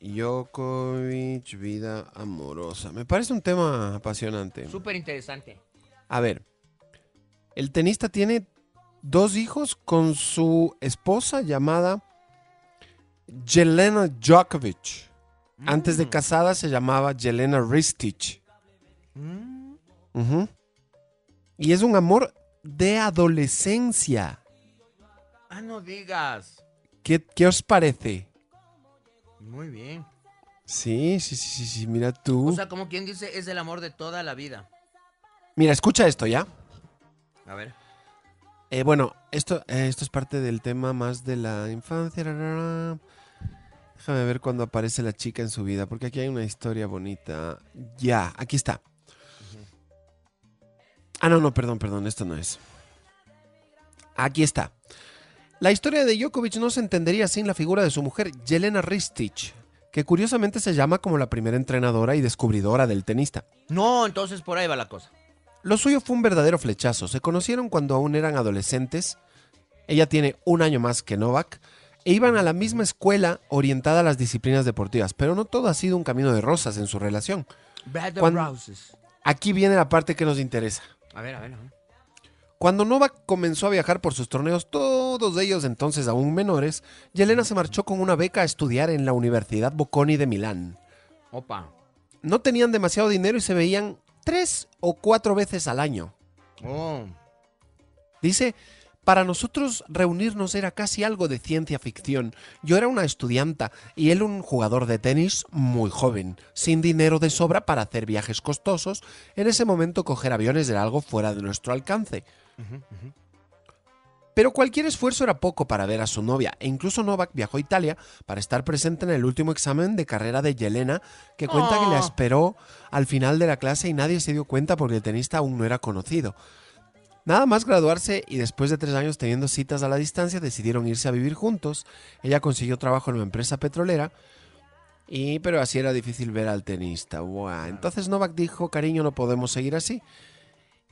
Djokovic, vida amorosa. Me parece un tema apasionante. Súper interesante. A ver, el tenista tiene dos hijos con su esposa llamada Jelena Djokovic. Antes de casada se llamaba Jelena Ristich. Ujú. Y es un amor de adolescencia. Ah, no digas. ¿Qué, qué os parece? Muy bien. Sí, sí, sí, sí, sí, mira tú. O sea, como quien dice, es el amor de toda la vida. mira, escucha esto, ¿ya? A ver. Eh, bueno, esto, eh, esto es parte del tema más de la infancia. Déjame ver cuando aparece la chica en su vida, porque aquí hay una historia bonita. Ya, aquí está. Ah, no, no, perdón, perdón, esto no es. Aquí está. La historia de Djokovic no se entendería sin la figura de su mujer, Jelena Ristich, que curiosamente se llama como la primera entrenadora y descubridora del tenista. No, entonces por ahí va la cosa. Lo suyo fue un verdadero flechazo. Se conocieron cuando aún eran adolescentes. Ella tiene un año más que Novak. E iban a la misma escuela orientada a las disciplinas deportivas. Pero no todo ha sido un camino de rosas en su relación. Cuando-. Aquí viene la parte que nos interesa. A ver, a ver, a ver. Cuando Novak comenzó a viajar por sus torneos, todos ellos entonces aún menores, Yelena se marchó con una beca a estudiar en la Universidad Bocconi de Milán. Opa. No tenían demasiado dinero y se veían tres o cuatro veces al año. Oh. Dice, para nosotros reunirnos era casi algo de ciencia ficción. Yo era una estudianta y él un jugador de tenis muy joven, sin dinero de sobra para hacer viajes costosos. En ese momento coger aviones era algo fuera de nuestro alcance. Pero cualquier esfuerzo era poco para ver a su novia, e incluso Novak viajó a Italia para estar presente en el último examen de carrera de Yelena, que cuenta que le Oh. esperó al final de la clase y nadie se dio cuenta porque el tenista aún no era conocido. Nada más graduarse y después de tres años teniendo citas a la distancia decidieron irse a vivir juntos. Ella consiguió trabajo en una empresa petrolera, y pero así era difícil ver al tenista. Buah. Entonces Novak dijo, cariño, no podemos seguir así.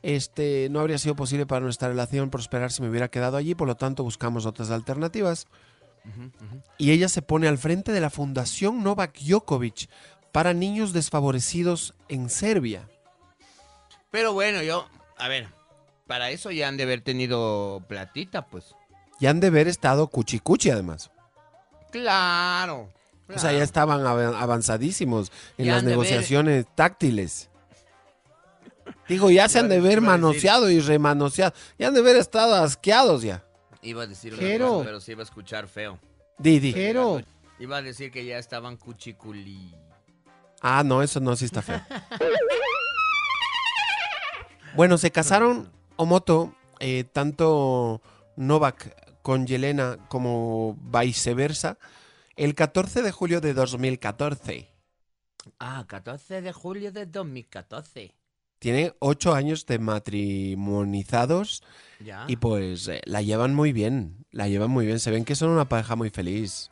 Este no habría sido posible para nuestra relación prosperar si me hubiera quedado allí, por lo tanto buscamos otras alternativas. Y ella se pone al frente de la Fundación Novak Djokovic para niños desfavorecidos en Serbia. Pero bueno, yo, a ver, para eso ya han de haber tenido platita, pues. Y han de haber estado cuchicuchi además. Claro. O sea, ya estaban av- avanzadísimos en Ya las negociaciones táctiles. Digo, ya se han de ver manoseado y remanoseado. Ya han de haber estado asqueados ya. Iba a decir cosa, pero se iba a escuchar feo. Di, di. Iba a decir que ya estaban cuchiculi. Ah, no, eso no, sí está feo. Bueno, se casaron Omoto, eh, tanto Novak con Yelena como viceversa, el 14 de julio de 2014. Ah, 14 de julio de 2014. Tiene ocho años de matrimonizados Ya. y pues eh, la llevan muy bien, la llevan muy bien. Se ven que son una pareja muy feliz.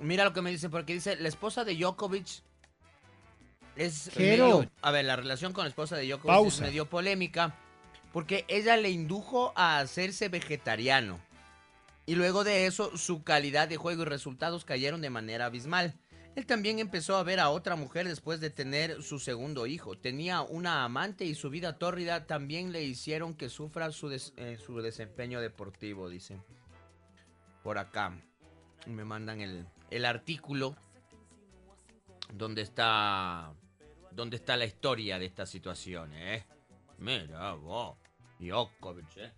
Mira lo que me dice, porque dice, la esposa de Djokovic es medio- A ver, la relación con la esposa de Djokovic Pausa. es medio polémica, porque ella le indujo a hacerse vegetariano. Y luego de eso, su calidad de juego y resultados cayeron de manera abismal. Él también empezó a ver a otra mujer después de tener su segundo hijo. Tenía una amante y su vida tórrida también le hicieron que sufra su, eh, su desempeño deportivo, dice. Por acá. Me mandan el, el artículo donde está donde está la historia de esta situación, ¿eh? Mira vos, Djokovic, ¿eh?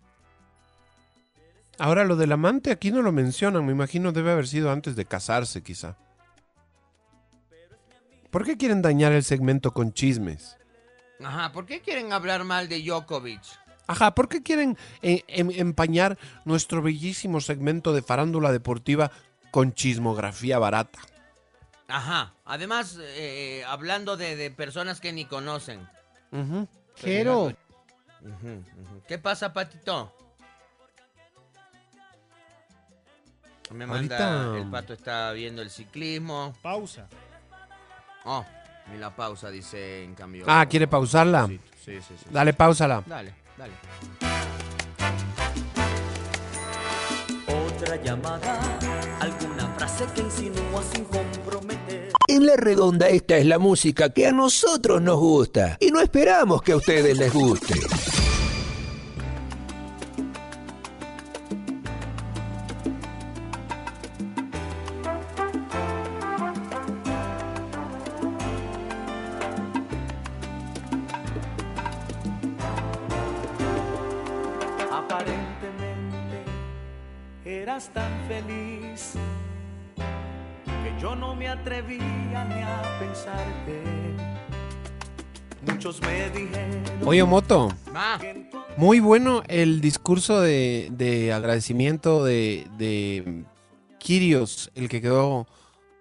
Ahora lo del amante aquí no lo mencionan, me imagino debe haber sido antes de casarse quizá. ¿Por qué quieren dañar el segmento con chismes? Ajá, ¿por qué quieren hablar mal de Djokovic? Ajá, ¿por qué quieren eh, em- empañar nuestro bellísimo segmento de farándula deportiva con chismografía barata? Ajá, además, eh, hablando de, de personas que ni conocen. Jero. Ujú, ujú. ¿Qué pasa, Patito? Me manda, Ahorita- el pato está viendo el ciclismo. Pausa. Oh, ni la pausa, dice en cambio. Ah, ¿quiere pausarla? Sí, sí, sí, sí. Dale, pausala. Dale, dale. Otra llamada, alguna frase que insinúa sin comprometer. En la redonda esta es la música que a nosotros nos gusta y no esperamos que a ustedes les guste. Moto. Muy bueno el discurso de, de agradecimiento de, de Kirios, el que quedó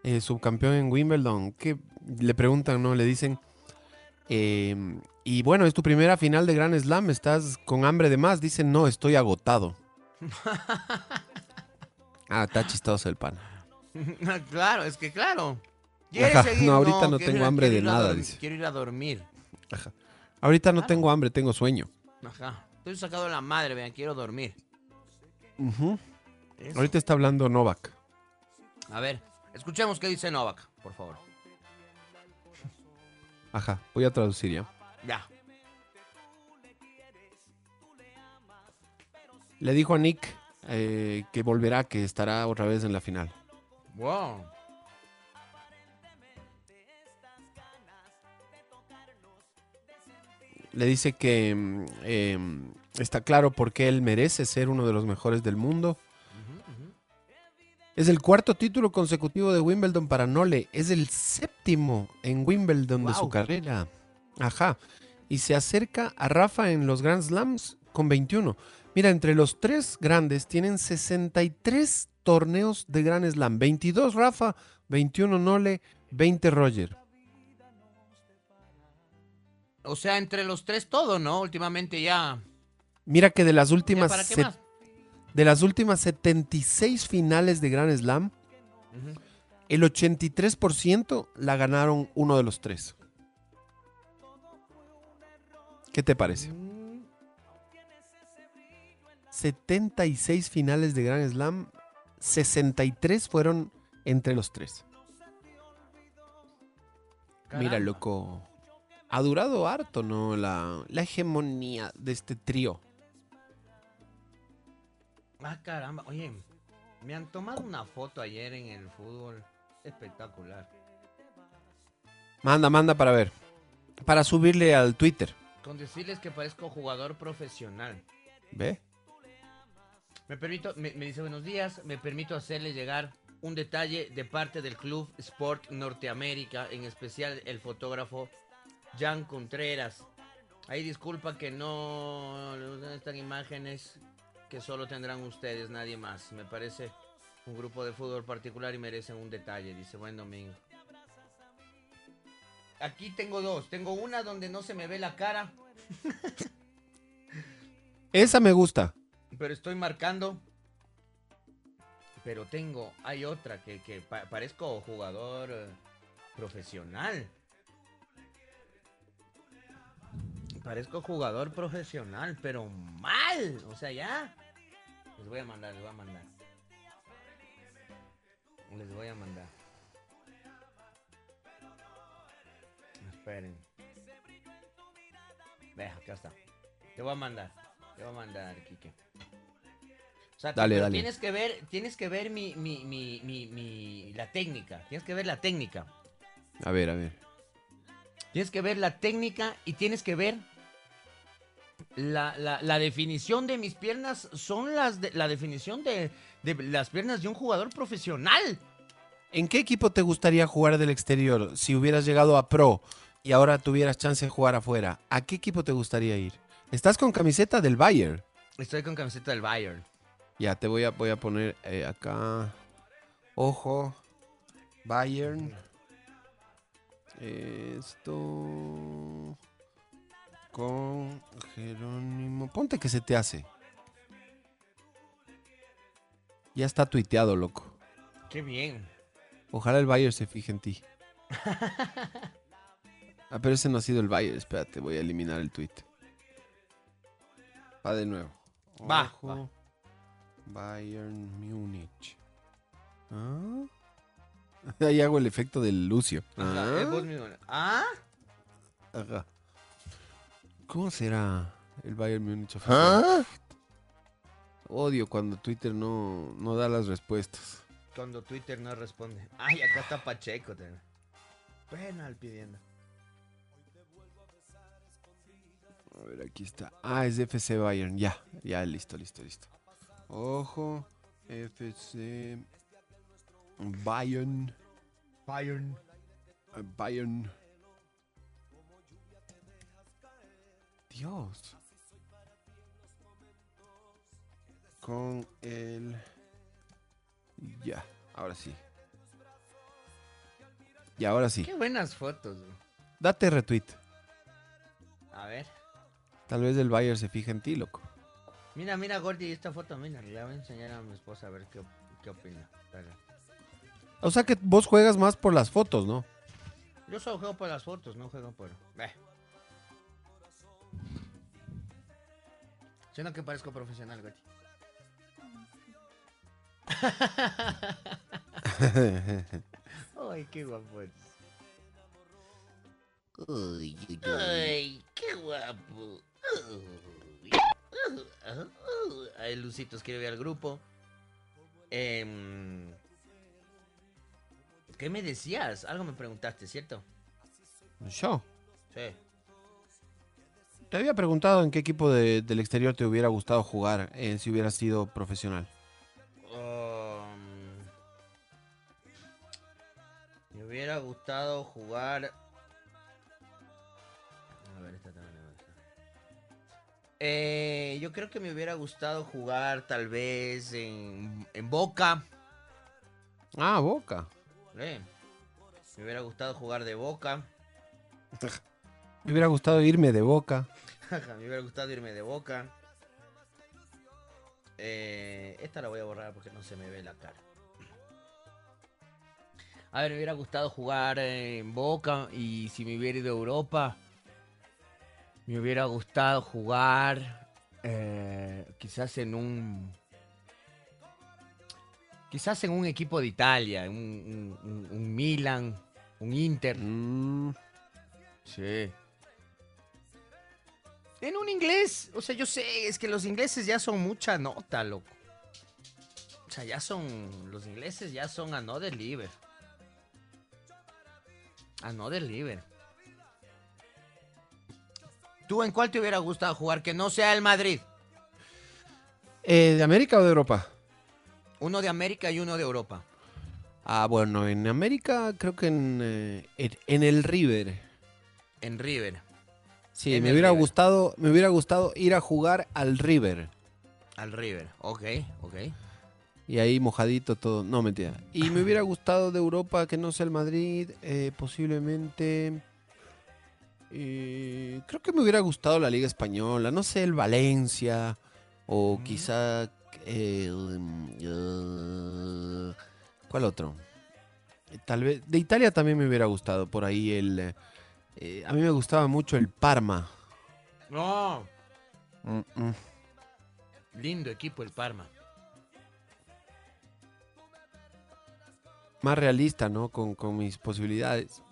eh, subcampeón en Wimbledon. Que le preguntan, ¿no? Le dicen. eh, y bueno, es tu primera final de Grand Slam. ¿Estás con hambre de más? Dicen, no, estoy agotado. Ah, está chistoso el pan. claro, es que claro. ¿Quieres Ajá, seguir? no, ahorita no tengo ir hambre de nada, dormir, dice. Quiero ir a dormir. Ahorita no tengo hambre, tengo sueño. Ajá. Estoy sacado de la madre, vean, quiero dormir. Eso. Ahorita está hablando Novak. A ver, escuchemos qué dice Novak, por favor. Ajá, voy a traducir ya. Ya. Le dijo a Nick eh, que volverá, que estará otra vez en la final. Wow. Le dice que mm, em, está claro por qué él merece ser uno de los mejores del mundo. Es el cuarto título consecutivo de Wimbledon para Nole. Es el séptimo en Wimbledon de su carrera. Ajá. Y se acerca a Rafa en los Grand Slams con 21. Mira, entre los tres grandes tienen 63 torneos de Grand Slam. 22 Rafa, 21 Nole, 20 Roger. O sea, entre los tres todo, ¿no? Últimamente ya. Mira que de las últimas para qué más? de las últimas 76 finales de Grand Slam, Ujú. el 83% la ganaron uno de los tres. ¿Qué te parece? 76 finales de Grand Slam, 63 fueron entre los tres. Mira, loco. Ha durado harto, ¿no? La, la hegemonía de este trío. Ah, caramba. Oye, me han tomado una foto ayer en el fútbol. Espectacular. Manda, manda para ver. Para subirle al Twitter. Con decirles que parezco jugador profesional. ¿Ve? Me permito, me, me dice buenos días, me permito hacerle llegar un detalle de parte del Club Sport Norteamérica, en especial el fotógrafo Jan Contreras. Ahí disculpa que no están imágenes que solo tendrán ustedes, nadie más. Me parece un grupo de fútbol particular y merecen un detalle, dice buen domingo. Aquí tengo dos, tengo una donde no se me ve la cara, Esa me gusta. pero estoy marcando. Pero tengo, hay otra que, que pa- parezco jugador eh, profesional. Parezco jugador profesional, pero mal. O sea, ya. Les voy a mandar, les voy a mandar. Les voy a mandar. Esperen. Ve, acá está. Te voy a mandar. Te voy a mandar, Kike. O sea, Dale, dale. Tienes que ver, tienes que ver mi, mi, mi, mi, mi- la técnica. Tienes que ver la técnica. A ver, a ver. Tienes que ver la técnica y tienes que ver la, la- la definición de mis piernas. Son las de- la definición de, de las piernas de un jugador profesional. ¿En qué equipo te gustaría jugar del exterior si hubieras llegado a pro y ahora tuvieras chance de jugar afuera? ¿A qué equipo te gustaría ir? Estás con camiseta del Bayern. Estoy con camiseta del Bayern. Ya, te voy a, voy a poner eh, acá. Ojo. Bayern. Esto. Con Jerónimo. Ponte que se te hace. Ya está tuiteado, loco. Qué bien. Ojalá el Bayern se fije en ti. Ah, pero ese no ha sido el Bayern. Espérate, voy a eliminar el tweet. Va de nuevo. Va, Ojo. Bayern Múnich. ¿Ah? Ahí hago el efecto del Lucio. ¿Ah? mismo. ¿Ah? Ajá. ¿Cómo será el Bayern Múnich ¿Ah? oficial? Odio cuando Twitter no, no da las respuestas. Cuando Twitter no responde. Ay, acá está Pacheco. también. Penal pidiendo. A ver, aquí está. Ah, es FC Bayern. Ya, ya, listo, listo, listo. Ojo, FC Bayern. Bayern. Bayern. Dios. Con el... Ya, ahora sí. Y ahora sí. Qué buenas fotos. güey. Date retweet. A ver. Tal vez el Bayern se fije en ti, loco. Mira, mira, Gordy, esta foto, mira. Le voy a enseñar a mi esposa a ver qué, qué opina. O sea que vos juegas más por las fotos, ¿no? Yo solo juego por las fotos, no juego por. Ve. Siento que parezco profesional, Gordy. Ay, qué guapo eres. Ay, qué guapo. Ahí Lucito escribe al grupo. Em, ¿Qué me decías? Algo me preguntaste, ¿cierto? Yo. Sí. Te había preguntado en qué equipo de- del exterior te hubiera gustado jugar eh, si hubieras sido profesional. Um, me hubiera gustado jugar. A ver, esta también. Eh, yo creo que me hubiera gustado jugar tal vez en, en Boca. Ah, Boca. Eh, me hubiera gustado jugar de Boca. Me hubiera gustado irme de Boca. me hubiera gustado irme de Boca. Eh, esta la voy a borrar porque no se me ve la cara. A ver, me hubiera gustado jugar en Boca y si me hubiera ido a Europa, me hubiera gustado jugar eh, quizás en un... Quizás en un equipo de Italia, un, un- un- un Milan, un Inter. Sí. En un inglés, o sea, yo sé, es que los ingleses ya son mucha nota, loco. O sea, ya son, los ingleses ya son a no deliver. A no deliver. ¿Tú en cuál te hubiera gustado jugar que no sea el Madrid? Eh, ¿De América o de Europa? Uno de América y uno de Europa. Ah, bueno, en América creo que en, eh, en, en el River. En River. Sí, me el hubiera River. gustado, me hubiera gustado ir a jugar al River. Al River. Ok, ok. Y ahí mojadito todo. No, mentira. Y me hubiera gustado de Europa que no sea el Madrid, eh, posiblemente. eh, creo que me hubiera gustado la Liga Española, no sé, el Valencia. O quizá. mm, eh, ¿Cuál otro? Tal vez. De Italia también me hubiera gustado por ahí el. Eh, a mí me gustaba mucho el Parma. No. Mm, mm. Lindo equipo el Parma. Más realista, ¿no? Con, con mis posibilidades.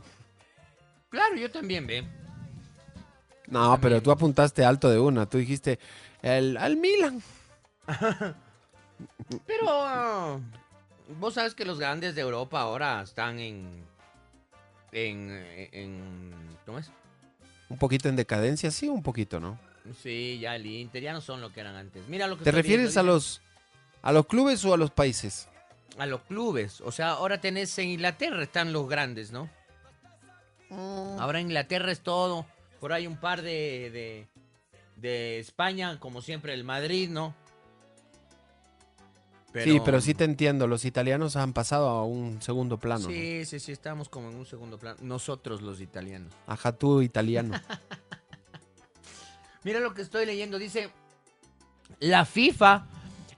Claro, yo también, ve. No, pero tú apuntaste alto de una. Tú dijiste el, al Milan. Pero ah, vos sabes que los grandes de Europa ahora están en. En. en ¿Cómo es? Un poquito en decadencia, sí, un poquito, ¿no? Sí, ya el Inter ya no son lo que eran antes. Mira lo que ¿Te refieres viendo, a los a los clubes o a los países? a los clubes. O sea, ahora tenés en Inglaterra están los grandes, ¿no? Ahora Inglaterra es todo. Por ahí un par de, de, de España, como siempre el Madrid, ¿no? Sí, pero sí te entiendo. Los italianos han pasado a un segundo plano. ¿no? Sí, sí, sí, estamos como en un segundo plano. Nosotros los italianos. Ajá, tú italiano. Mira lo que estoy leyendo. Dice, la FIFA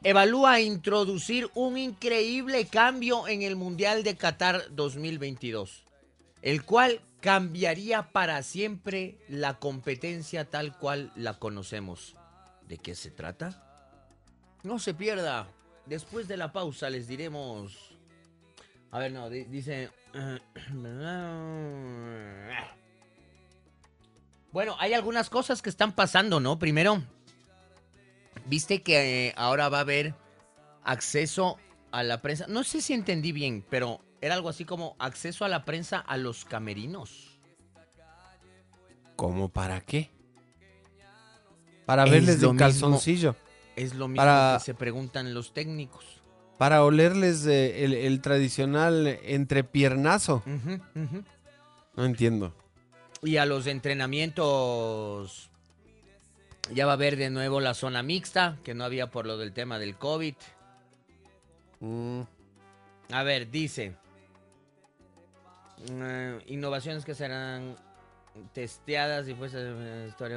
evalúa introducir un increíble cambio en el Mundial de Qatar 2022, el cual cambiaría para siempre la competencia tal cual la conocemos. ¿De qué se trata? No se pierda. Después de la pausa les diremos... A ver, no, di- dice... Bueno, hay algunas cosas que están pasando, ¿no? Primero, viste que eh, ahora va a haber acceso a la prensa. No sé si entendí bien, pero era algo así como acceso a la prensa a los camerinos. ¿Cómo para qué? Para Es verles de mismo- calzoncillo. Es lo mismo Para- que se preguntan los técnicos. Para olerles eh, el, el tradicional entrepiernazo. Ujú. No entiendo. Y a los entrenamientos ya va a haber de nuevo la zona mixta, que no había por lo del tema del COVID. Mm, A ver, dice. eh, innovaciones que serán testeadas y fuese eh, historia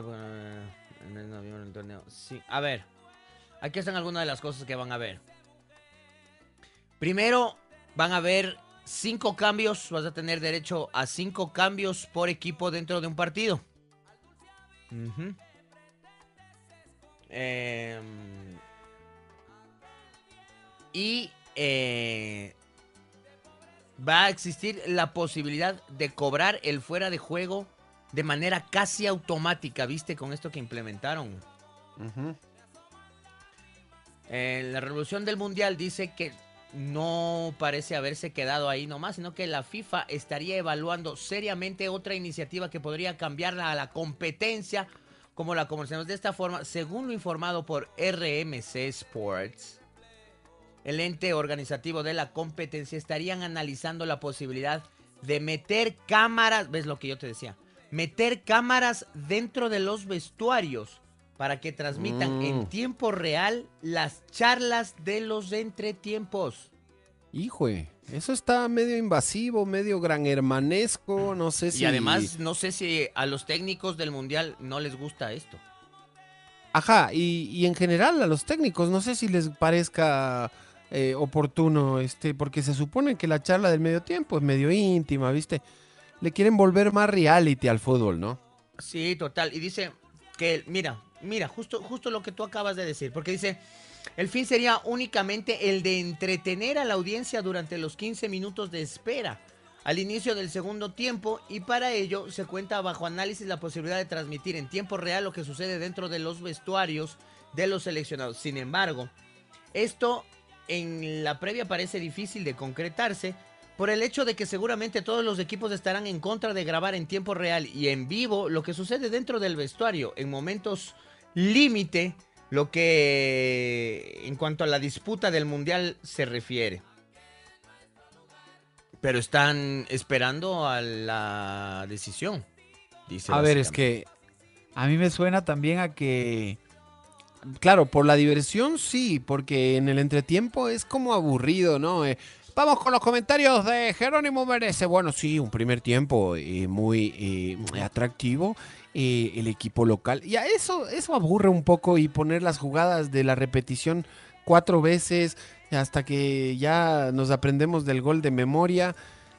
en el noviembre del torneo. Sí, a ver. Aquí están algunas de las cosas que van a ver. Primero, van a ver cinco cambios. Vas a tener derecho a cinco cambios por equipo dentro de un partido. Em, y eh, va a existir la posibilidad de cobrar el fuera de juego de manera casi automática, ¿viste? Con esto que implementaron. ujú. Eh, la revolución del mundial dice que no parece haberse quedado ahí nomás, sino que la FIFA estaría evaluando seriamente otra iniciativa que podría cambiarla a la competencia como la conocemos de esta forma, según lo informado por RMC Sports. El ente organizativo de la competencia estarían analizando la posibilidad de meter cámaras, ves lo que yo te decía, meter cámaras dentro de los vestuarios para que transmitan Mm. en tiempo real las charlas de los entretiempos. Híjole, eso está medio invasivo, medio gran hermanesco, no sé si... Y además, no sé si a los técnicos del mundial no les gusta esto. Ajá, y, y en general a los técnicos, no sé si les parezca eh, oportuno, este, porque se supone que la charla del medio tiempo es medio íntima, ¿viste? Le quieren volver más reality al fútbol, ¿no? Sí, total. Y dice que, mira, mira, justo, justo lo que tú acabas de decir, porque dice, el fin sería únicamente el de entretener a la audiencia durante los 15 minutos de espera al inicio del segundo tiempo y para ello se cuenta bajo análisis la posibilidad de transmitir en tiempo real lo que sucede dentro de los vestuarios de los seleccionados. Sin embargo, esto en la previa parece difícil de concretarse por el hecho de que seguramente todos los equipos estarán en contra de grabar en tiempo real y en vivo lo que sucede dentro del vestuario en momentos límite, lo que en cuanto a la disputa del mundial se refiere. Pero están esperando a la decisión. Dice A ver, es que a mí me suena también a que Claro, por la diversión sí, porque en el entretiempo es como aburrido, ¿no? Eh, vamos con los comentarios de Jerónimo Merece. Bueno, sí, un primer tiempo eh, muy eh, atractivo. eh, el equipo local. Y a eso, eso aburre un poco y poner las jugadas de la repetición cuatro veces hasta que ya nos aprendemos del gol de memoria.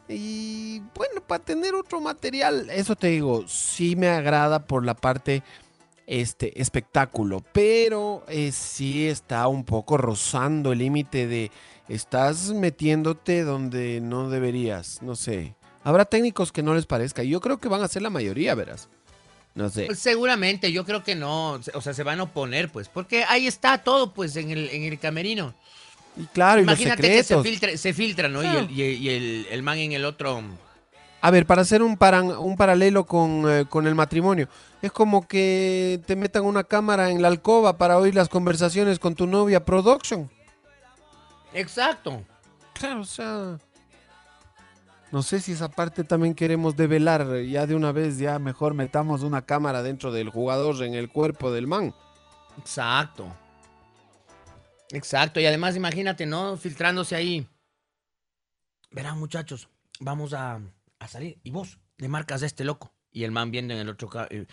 Y bueno, para tener otro material, eso te digo, sí me agrada por la parte este espectáculo, pero sí está un poco rozando el límite de estás metiéndote donde no deberías, no sé. Habrá técnicos que no les parezca, yo creo que van a ser la mayoría, verás. No sé. Pues seguramente, yo creo que no, o sea, se van a oponer, pues, porque ahí está todo, pues, en el, en el camerino. Y claro, y los Imagínate que se secretos. filtra, se filtra, ¿no? Y, Claro. el, y, el- y el- el man en el otro... A ver, para hacer un, paran- un paralelo con, eh, con el matrimonio, es como que te metan una cámara en la alcoba para oír las conversaciones con tu novia production. Exacto. Claro, o sea... No sé si esa parte también queremos develar ya de una vez, ya mejor metamos una cámara dentro del jugador en el cuerpo del man. Exacto. Exacto, y además imagínate, ¿no? Filtrándose ahí. Verán, muchachos, vamos a, a salir. Y vos le marcas a este loco. Y el man viendo en el otro eh,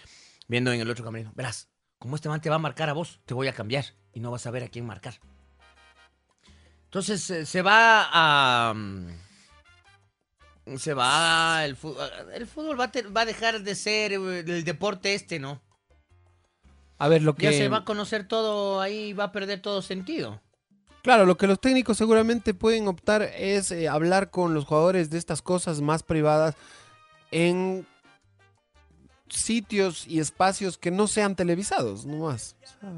viendo en el otro camerino. Verás, como este man te va a marcar a vos, te voy a cambiar. Y no vas a ver a quién marcar. Entonces eh, se va a. mm, Se va el fútbol. El fútbol va a, te- va a dejar de ser eh, el deporte este, ¿no? A ver, lo que... Ya se va a conocer todo ahí, va a perder todo sentido. Claro, lo que los técnicos seguramente pueden optar es eh, hablar con los jugadores de estas cosas más privadas en sitios y espacios que no sean televisados, no más. O sea,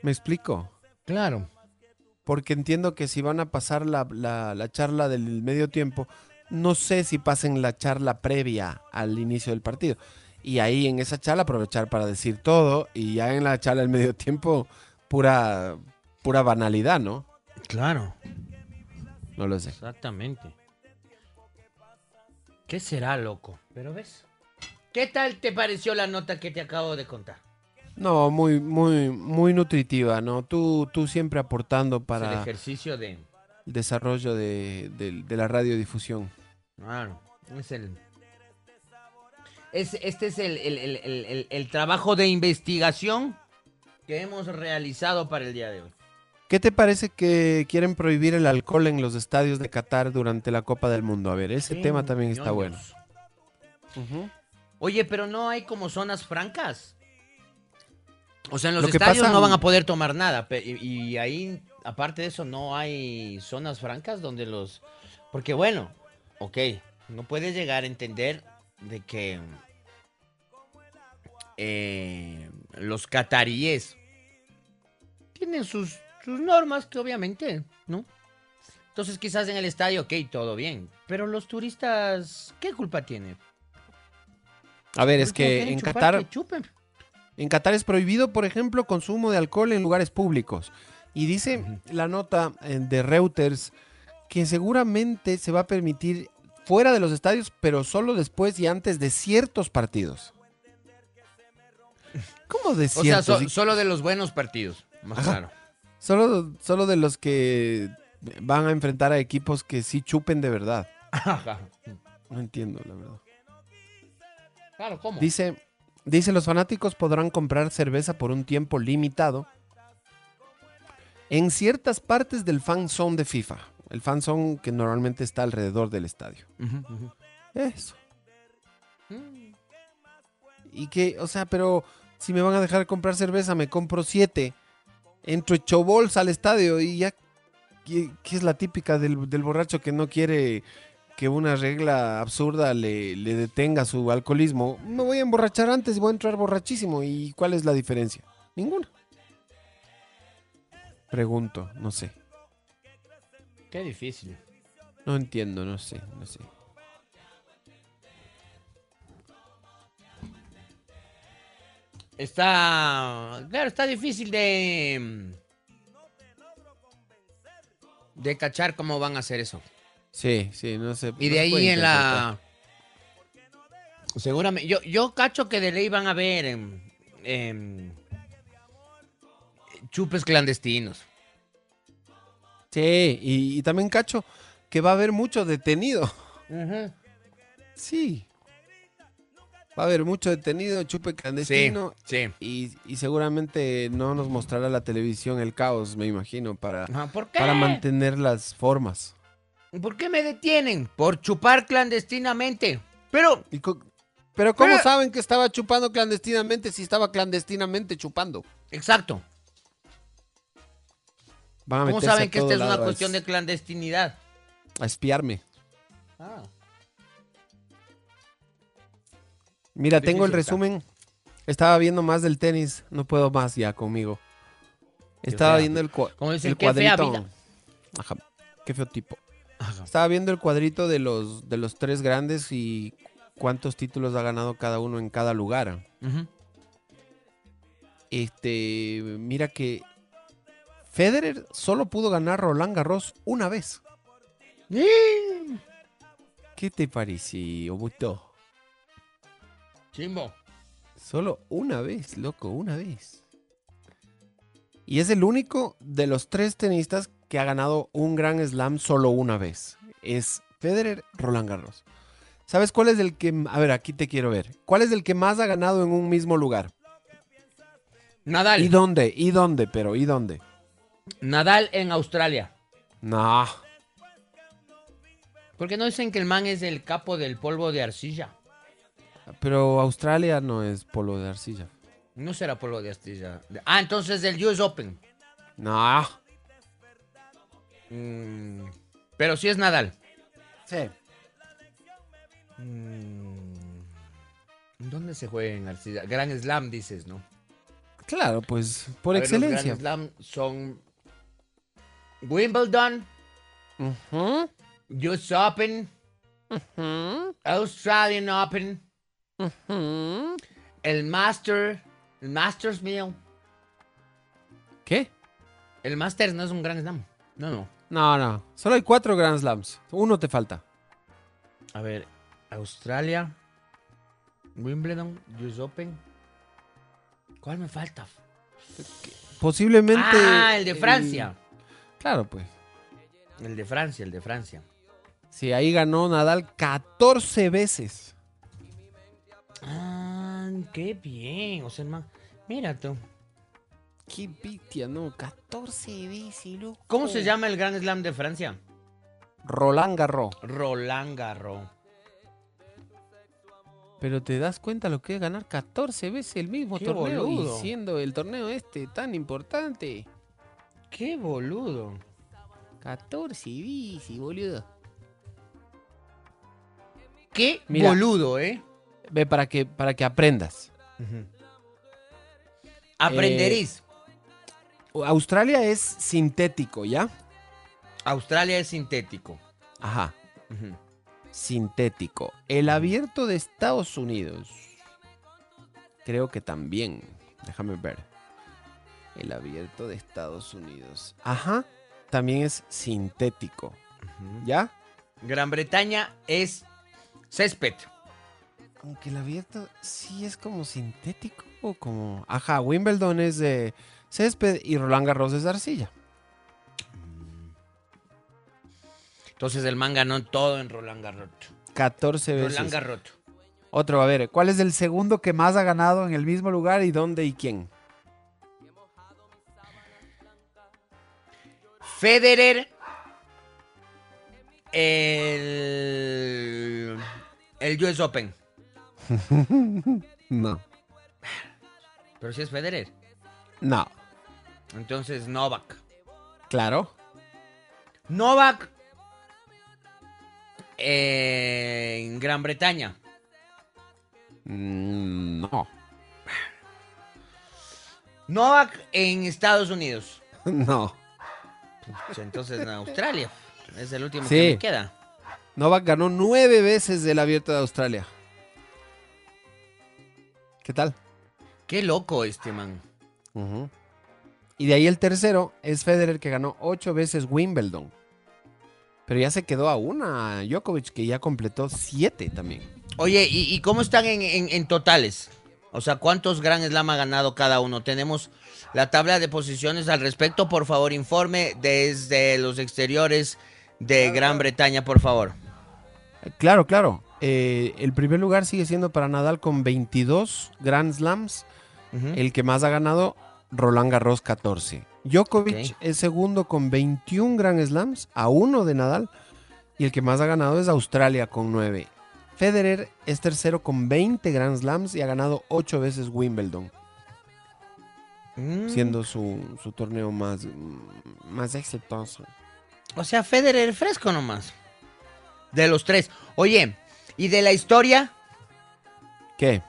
¿Me explico? Claro. Porque entiendo que si van a pasar la, la- la charla del medio tiempo, no sé si pasen la charla previa al inicio del partido. Y ahí en esa charla aprovechar para decir todo y ya en la charla del medio tiempo pura, pura banalidad, ¿no? Claro. No lo sé. Exactamente. ¿Qué será, loco? Pero ves. ¿Qué tal te pareció la nota que te acabo de contar? No, muy, muy, muy nutritiva, ¿no? Tú, tú siempre aportando Es el para ejercicio de. el desarrollo de, de- de la radiodifusión. Claro. Es el. Es, este es el, el- el- trabajo de investigación que hemos realizado para el día de hoy. ¿Qué te parece que quieren prohibir el alcohol en los estadios de Qatar durante la Copa del Mundo? A ver, ese Sí, tema también está bueno. Oye, pero no hay como zonas francas. O sea, en los Lo que estadios pasa- no van a poder tomar nada. Y, y ahí, aparte de eso, no hay zonas francas donde los... Porque bueno, ok, no puedes llegar a entender de que eh, los cataríes tienen sus, sus normas, que obviamente, ¿no? Entonces quizás en el estadio, ok, todo bien. Pero los turistas, ¿qué culpa tienen? A ver, es Último que en Qatar, que. En Qatar es prohibido, por ejemplo, consumo de alcohol en lugares públicos. Y dice la nota eh, de Reuters que seguramente se va a permitir fuera de los estadios, pero solo después y antes de ciertos partidos. ¿Cómo de O sea, ciertos? so- Y- solo de los buenos partidos, más Ajá. claro. Solo, solo de los que van a enfrentar a equipos que sí chupen de verdad. No entiendo, la verdad. Claro, ¿cómo? Dice, dice, los fanáticos podrán comprar cerveza por un tiempo limitado en ciertas partes del fan zone de FIFA. El fan zone que normalmente está alrededor del estadio. Eso. Mm. Y que, o sea, pero si me van a dejar comprar cerveza, me compro siete. Entro hecho bolsa al estadio y ya. ¿Qué, qué es la típica del, del borracho que no quiere que una regla absurda le, le detenga su alcoholismo? Me voy a emborrachar antes y voy a entrar borrachísimo. ¿Y cuál es la diferencia? Ninguna. Pregunto, no sé. Qué difícil. No entiendo, no sé, no sé. Está. Claro, está difícil de. De cachar cómo van a hacer eso. Sí, sí, no sé. Y de ahí en la. Seguramente. Yo, yo cacho que de ley van a haber. em, em, chupes clandestinos. Sí, y, y también cacho que va a haber mucho detenido. Sí. Va a haber mucho detenido, chupe clandestino. Sí, Y, y seguramente no nos mostrará la televisión el caos, me imagino, para, ¿Por qué? para mantener las formas. ¿Por qué me detienen? Por chupar clandestinamente. Pero. Pero ¿cómo Pero- saben que estaba chupando clandestinamente si estaba clandestinamente chupando? Exacto. Van a ¿Cómo a saben que esta es una cuestión es- de clandestinidad? A espiarme. Ah. Mira, tengo el está. resumen. Estaba viendo más del tenis. No puedo más ya conmigo. Estaba viendo el, cua- como dicen, el qué fea cuadrito. vida. Ajá, qué feo tipo. Estaba viendo el cuadrito de los, de los tres grandes y cuántos títulos ha ganado cada uno en cada lugar. Este, mira que Federer solo pudo ganar Roland Garros una vez. ¿Qué te pareció, Buto? Chimbo. Solo una vez, loco, una vez. Y es el único de los tres tenistas que ha ganado un gran slam solo una vez. Es Federer, Roland Garros. ¿Sabes cuál es el que... A ver, aquí te quiero ver. ¿Cuál es el que más ha ganado en un mismo lugar? Nadal. ¿Y dónde? ¿Y dónde? Pero, ¿y dónde? Nadal en Australia. No. Porque no dicen que el man es el capo del polvo de arcilla. Pero Australia no es polo de arcilla. No será polvo de arcilla. Ah, entonces el US Open. No. Mm, pero sí es Nadal. Sí. Mm, ¿Dónde se juega en arcilla? Gran Slam, dices, ¿no? Claro, pues por A ver, los excelencia. Grand Slam son Wimbledon. US Open, Australian Open, el Master, el Masters Meal. ¿Qué? El Masters no es un Grand Slam. No, no. No, no. Solo hay cuatro Grand Slams. Uno te falta. A ver, Australia, Wimbledon, US Open. ¿Cuál me falta? Posiblemente. Ah, el de Francia. Claro, pues. El de Francia, el de Francia. Sí, ahí ganó Nadal 14 veces. Ah, qué bien. O sea, Mira tú. Qué pitia, no. 14 veces, loco. ¿Cómo se llama el Grand Slam de Francia? Roland Garros. Roland Garros. Pero te das cuenta lo que es ganar 14 veces el mismo Qué torneo boludo. y siendo el torneo este tan importante. Qué boludo. 14 veces, boludo. Qué Mira. boludo, ¿eh? Ve para que, para que aprendas. Aprenderís. Australia es sintético, ¿ya? Australia es sintético. Ajá. Sintético. El abierto de Estados Unidos. Creo que también. Déjame ver. El abierto de Estados Unidos. Ajá. También es sintético. ¿Ya? Gran Bretaña es césped. Aunque el abierto sí es como sintético o como... Ajá, Wimbledon es de césped y Roland Garros es de arcilla. Entonces el man ganó todo en Roland Garros. 14 veces. Roland Garros. Otro, a ver, ¿cuál es el segundo que más ha ganado en el mismo lugar y dónde y quién? Federer. El. El US Open. no. Pero si es Federer. No. Entonces Novak. Claro. Novak. eh, en Gran Bretaña. Mm, No. Novak en Estados Unidos. No. Pues, Entonces en Australia. Es el último Sí. que me queda. Novak ganó nueve veces el abierto de Australia. ¿Qué tal? Qué loco este man. Ujú. Y de ahí el tercero es Federer que ganó ocho veces Wimbledon. Pero ya se quedó a una Djokovic que ya completó siete también. Oye, ¿y, y cómo están en, en- en totales? O sea, ¿cuántos Grand Slam ha ganado cada uno? Tenemos la tabla de posiciones al respecto. Por favor, informe desde los exteriores de Gran Bretaña, por favor. Claro, claro. Eh, el primer lugar sigue siendo para Nadal con 22 Grand Slams. El que más ha ganado, Roland Garros 14. Djokovic Ok. es segundo con 21 Grand Slams, a uno de Nadal. Y el que más ha ganado es Australia con 9. Federer es tercero con 20 Grand Slams y ha ganado 8 veces Wimbledon, Mm. siendo su, su torneo más, más exitoso. O sea, Federer fresco nomás. De los tres. Oye, ¿y de la historia? ¿Qué?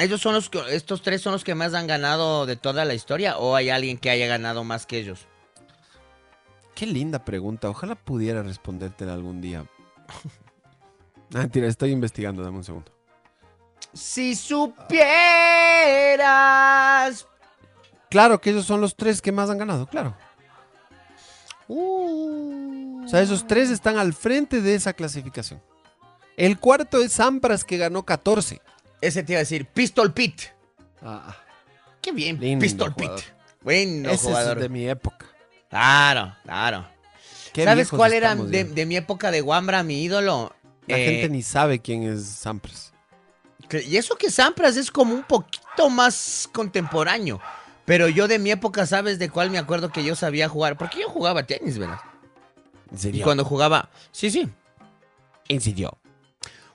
¿Ellos son los que, estos tres son los que más han ganado de toda la historia? ¿O hay alguien que haya ganado más que ellos? Qué linda pregunta. Ojalá pudiera respondértela algún día. Ah, estoy investigando. Dame un segundo. Si supieras. Claro que ellos son los tres que más han ganado, claro. Uh. O sea, esos tres están al frente de esa clasificación. El cuarto es Sampras que ganó 14. Ese te iba a decir, Pistol Pit. Ah, Qué bien, lindo Pistol jugador. Pit. Bueno Ese jugador. es de mi época. Claro, claro. Qué ¿Sabes cuál era de, mi época de Wambra, mi ídolo? La Eh, gente ni sabe quién es Sampras. Y eso que Sampras es como un poquito más contemporáneo. Pero yo de mi época, ¿sabes de cuál me acuerdo que yo sabía jugar? Porque yo jugaba tenis, ¿verdad? ¿En Y serio? cuando jugaba... Sí, sí. ¿En serio?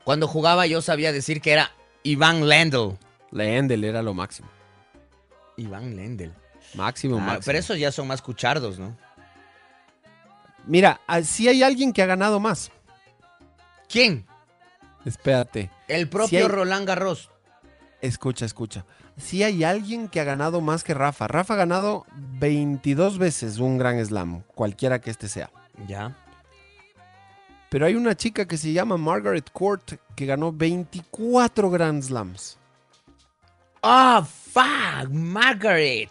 Cuando jugaba yo sabía decir que era Iván Lendl. Lendl era lo máximo. Iván Lendl. Máximo, Ah, máximo. pero esos ya son más cuchardos, ¿no? Mira, ah, sí hay alguien que ha ganado más. ¿Quién? Espérate. El propio Sí hay- Roland Garros. Escucha, escucha. Sí hay alguien que ha ganado más que Rafa. Rafa ha ganado 22 veces un Gran Slam, cualquiera que este sea. Ya. Pero hay una chica que se llama Margaret Court que ganó 24 Grand Slams. ¡Ah, fuck! Margaret.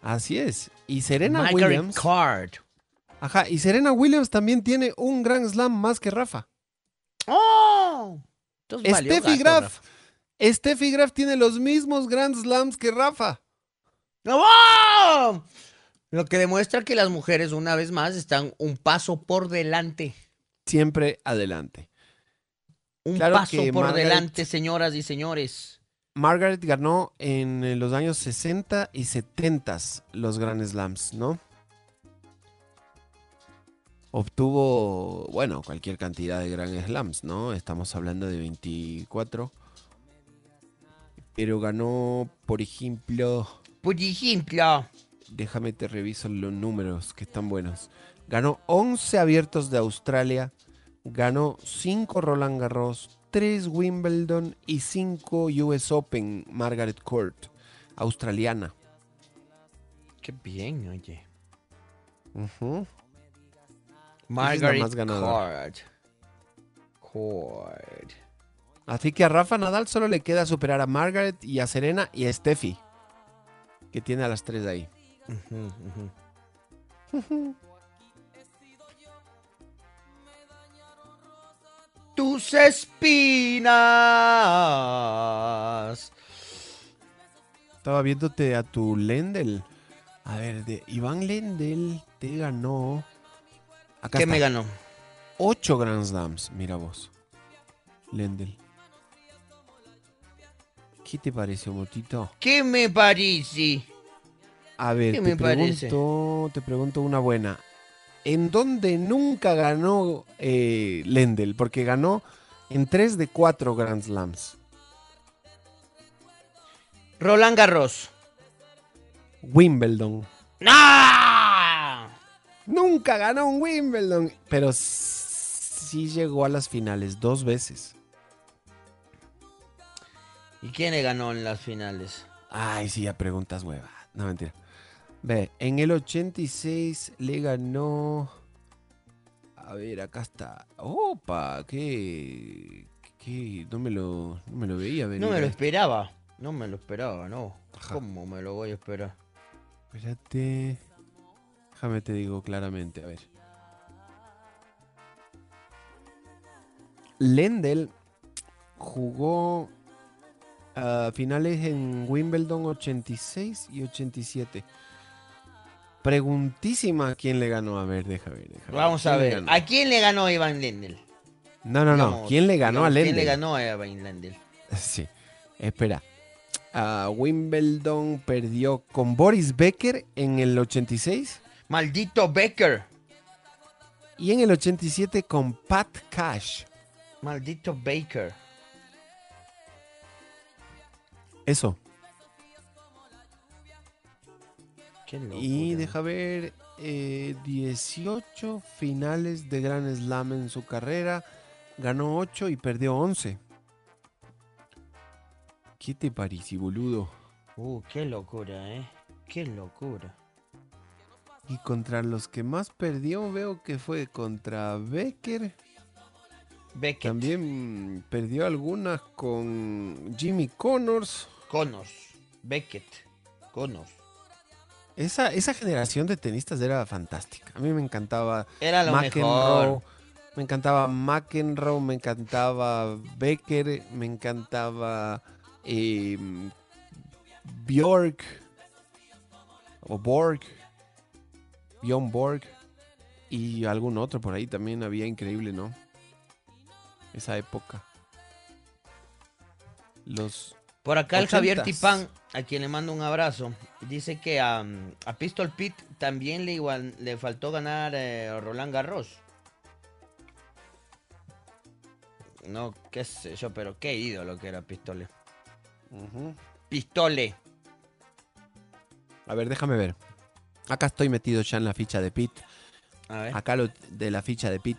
Así es. Y Serena Margaret Williams. Card. Ajá, y Serena Williams también tiene un Grand Slam más que Rafa. ¡Oh! Steffi Graf. Steffi Graf tiene los mismos Grand Slams que Rafa. ¡Oh! Lo que demuestra que las mujeres, una vez más, están un paso por delante. Siempre adelante. Un Claro paso por Margaret- delante, señoras y señores. Margaret ganó en eh, los años 60 y 70 los Grand Slams, ¿no? Obtuvo, bueno, cualquier cantidad de Grand Slams, ¿no? Estamos hablando de 24. Pero ganó, por ejemplo, Por ejemplo, déjame te reviso los números que están buenos. Ganó 11 abiertos de Australia, ganó 5 Roland Garros, 3 Wimbledon y 5 US Open Margaret Court, australiana. Qué bien, oye. Ujú. Margaret más ganadora. Court. Court. Así que a Rafa Nadal solo le queda superar a Margaret y a Serena y a Steffi. Que tiene a las tres ahí. Ujú, ujú. Tus espinas. Estaba viéndote a tu Lendl. A ver, de Iván Lendl te ganó. Acá ¿Qué está. me ganó? Ocho Grand Slams, mira vos. Lendl. ¿Qué te pareció, Motito? ¿Qué me parece? A ver, ¿Qué te me parece? pregunto, te pregunto una buena. ¿En dónde nunca ganó eh, Lendl? Porque ganó en tres de cuatro Grand Slams. Roland Garros. Wimbledon. ¡No! Nunca ganó un Wimbledon, pero sí llegó a las finales dos veces. ¿Y quién le ganó en las finales? Ay, sí, ya preguntas hueva. No, mentira. Ve, en el 86 le ganó. A ver, acá está. Opa, qué. qué no, me lo, no me lo veía venir. No me lo eh. esperaba. No me lo esperaba, no. ¿Cómo me lo voy a esperar? Espérate. Déjame te digo claramente, a ver. Lendl jugó a finales en Wimbledon 86 y 87. Preguntísima quién le ganó. A ver, déjame ver. ver. Vamos a ¿Quién le ver. ¿A quién le ganó Iván Lendl? No, no, no. ¿Quién le ganó a digamos, Lendl? ¿Quién le ganó a Iván Lendl? Sí. Espera. A Wimbledon perdió con Boris Becker en el 86 Maldito Becker. y en el 87 con Pat Cash. Maldito Baker. Eso. Y deja ver, eh, 18 finales de Grand Slam en su carrera. Ganó 8 y perdió 11. ¿Qué te parece, boludo? Uh, qué locura, eh. Qué locura. Y contra los que más perdió, veo que fue contra Becker. Beckett. También perdió algunas con Jimmy Connors. Connors. Beckett. Connors. Esa, esa generación de tenistas era fantástica. A mí me encantaba Era lo McEnroe, mejor. Me encantaba McEnroe, me encantaba Becker, me encantaba eh, Bjork o Borg, Bjorn Borg y algún otro por ahí también había increíble, ¿no? Esa época. Los Por acá el Javier. Tipán, a quien le mando un abrazo, dice que a, a Pistol Pete también le, igual, le faltó ganar eh, Roland Garros. No, qué sé yo, pero qué ídolo que era Pistole. Pistole. A ver, déjame ver. Acá estoy metido ya en la ficha de Pit. A ver. Acá lo de la ficha de Pit.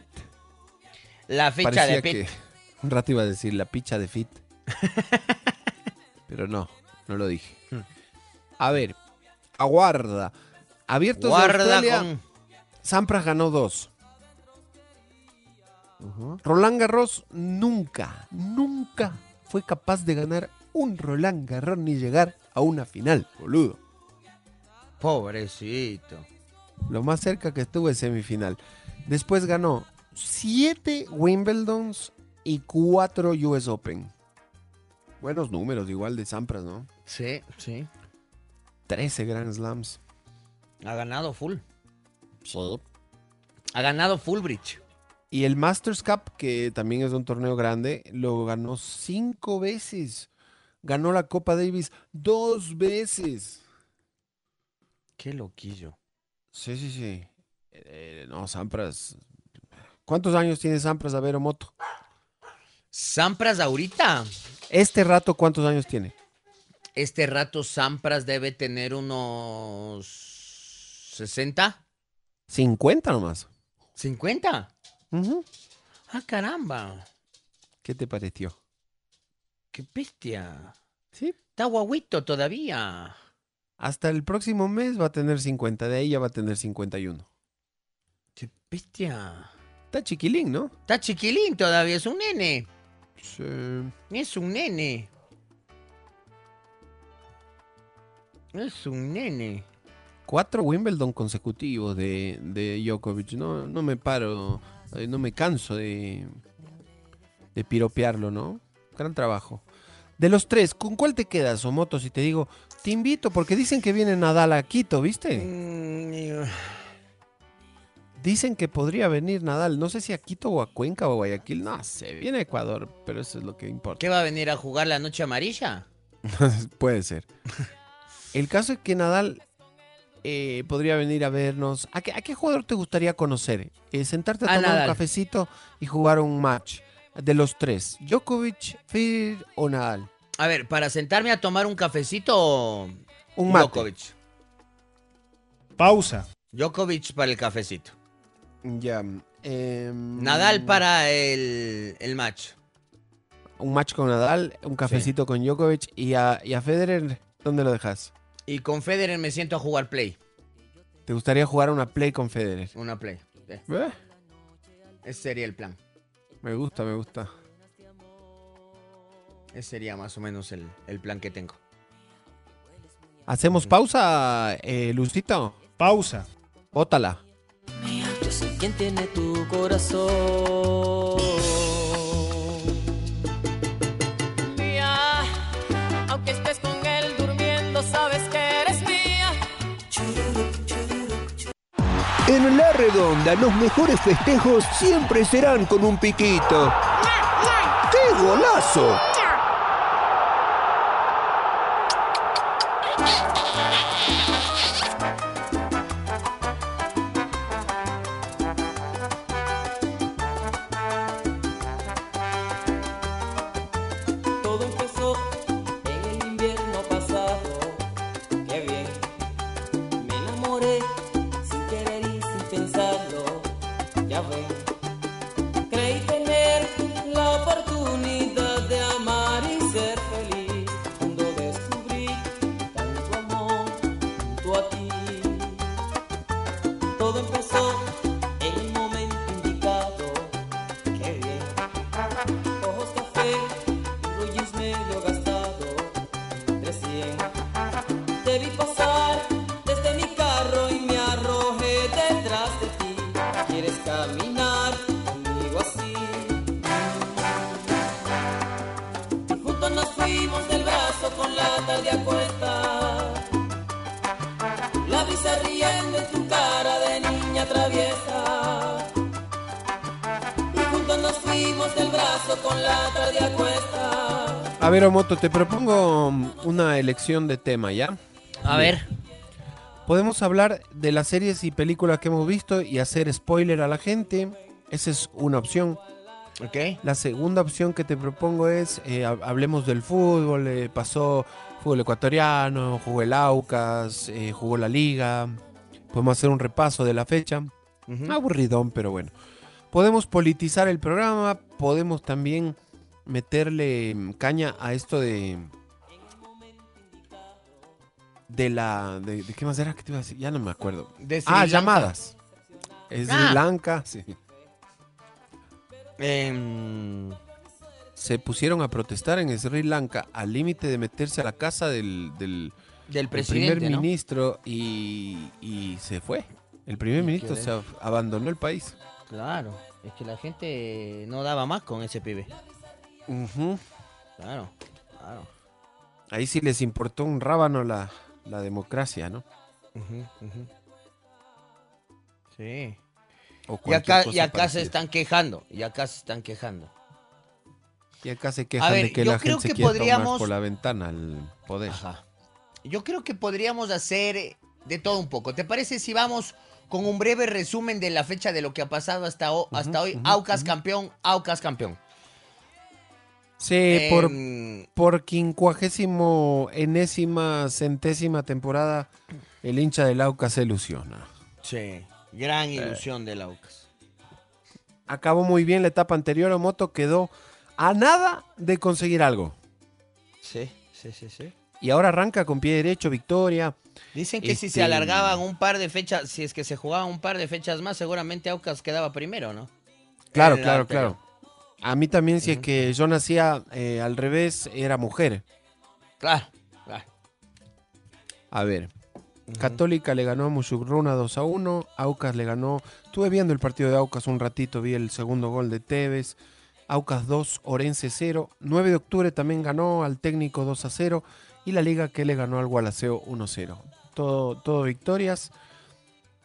La ficha Parecía de Pete. que un rato iba a decir la ficha de Fit. Pero no, no lo dije. Hmm. A ver, aguarda. Abiertos Guarda de Australia. con- Sampras ganó dos. Roland Garros nunca, nunca fue capaz de ganar un Roland Garros ni llegar a una final, boludo. Pobrecito. Lo más cerca que estuvo es semifinal. Después ganó 7 Wimbledons y 4 US Open. Buenos números, igual de Sampras, ¿no? Sí, sí. 13 Grand Slams. Ha ganado full. Ha ganado Fullbridge. Y el Masters Cup, que también es un torneo grande, lo ganó 5 veces. Ganó la Copa Davis dos veces. Qué loquillo. Sí, sí, sí. Eh, no, Sampras. ¿Cuántos años tiene Sampras a ver Moto? Sampras ahorita. Este rato, ¿cuántos años tiene? Este rato Sampras debe tener unos 60. 50 nomás. ¿50? Ujú. Ah, caramba. ¿Qué te pareció? Qué bestia. Sí. Está guaguito todavía. Hasta el próximo mes va a tener 50, de ahí ya va a tener 51. ¡Qué bestia! Está chiquilín, ¿no? Está chiquilín todavía, es un nene. Sí. Es un nene. Es un nene. Cuatro Wimbledon consecutivos de, de Djokovic. No, no me paro, eh, no me canso de, de piropearlo, ¿no? Gran trabajo. De los tres, ¿con cuál te quedas, Omoto? Si te digo, te invito, porque dicen que viene Nadal a Quito, ¿viste? Mm, Dicen que podría venir Nadal, no sé si a Quito o a Cuenca o a Guayaquil, no sé, viene a Ecuador, pero eso es lo que importa. ¿Qué va a venir a jugar la noche amarilla? Puede ser. El caso es que Nadal eh, podría venir a vernos. ¿A qué, a qué jugador te gustaría conocer? Eh, sentarte a A tomar un cafecito y jugar un match de los tres. ¿Djokovic, Federer o Nadal? A ver, para sentarme a tomar un cafecito. Un. Djokovic. Pausa. Djokovic para el cafecito. Ya. em, Nadal para el, el match. Un match con Nadal, un cafecito con Djokovic y a, y a Federer, ¿dónde lo dejas? Y con Federer me siento a jugar play. ¿Te gustaría jugar una play con Federer? Una play. sí. Eh, Ese sería el plan. Me gusta, me gusta. Ese sería más o menos el, el plan que tengo. ¿Hacemos pausa, eh, Lucito? Pausa. Bótala. Yo sé quién tiene tu corazón. Mía, aunque estés con él durmiendo, sabes que eres mía. En La Redonda, los mejores festejos siempre serán con un piquito. ¡Qué golazo! Omoto, te propongo mm, una elección de tema, ¿ya? A ver. Podemos hablar de las series y películas que hemos visto y hacer spoiler a la gente. Esa es una opción. Ok. La segunda opción que te propongo es, eh, hab- hablemos del fútbol. eh, pasó fútbol ecuatoriano, jugó el Aucas, eh, jugó la Liga. Podemos hacer un repaso de la fecha. Ujú. Aburridón, pero bueno. Podemos politizar el programa, podemos también meterle mm, caña a esto de de la de, de qué más era que te iba a decir, ya no me acuerdo. De ah, Lanka. llamadas. Es Sri Ah. Lanka, sí. Em, Se pusieron a protestar en Sri Lanka al límite de meterse a la casa del, del, Del del presidente, primer ¿no? ministro y, y se fue. El primer ministro se ab- abandonó el país. claro. Es que la gente no daba más con ese pibe. Ujú. Claro. Claro. Ahí sí les importó un rábano la, la democracia, ¿no? Sí. O Y acá, y acá se están quejando. Y acá se están quejando. Y acá se quejan ver, de que la creo gente se quiere tomar podríamos- por la ventana al poder. Yo creo que podríamos hacer de todo un poco. ¿Te parece si vamos con un breve resumen de la fecha de lo que ha pasado hasta, ho- hasta hoy? Aucas campeón, Aucas campeón. Sí, por, Em, por quincuagésimo enésima centésima temporada, el hincha del Aucas se ilusiona. Sí, gran ilusión del Aucas. Acabó muy bien la etapa anterior, Omoto quedó a nada de conseguir algo. Sí, sí, sí, sí. Y ahora arranca con pie derecho, victoria. Dicen que si se Este, alargaban un par de fechas, si es que se jugaban un par de fechas más, seguramente Aucas quedaba primero, ¿no? Claro, claro, anterior. claro. A mí también, si es que yo nacía eh, al revés, era mujer. Claro, claro. A ver. Católica le ganó a Musugruna 2 a 1. Aucas le ganó. Estuve viendo el partido de Aucas un ratito, vi el segundo gol de Tevez. Aucas 2, Orense 0. 9 de octubre también ganó al técnico 2 a 0. Y la liga que le ganó al Gualaceo 1 a 0. Todo, todo victorias.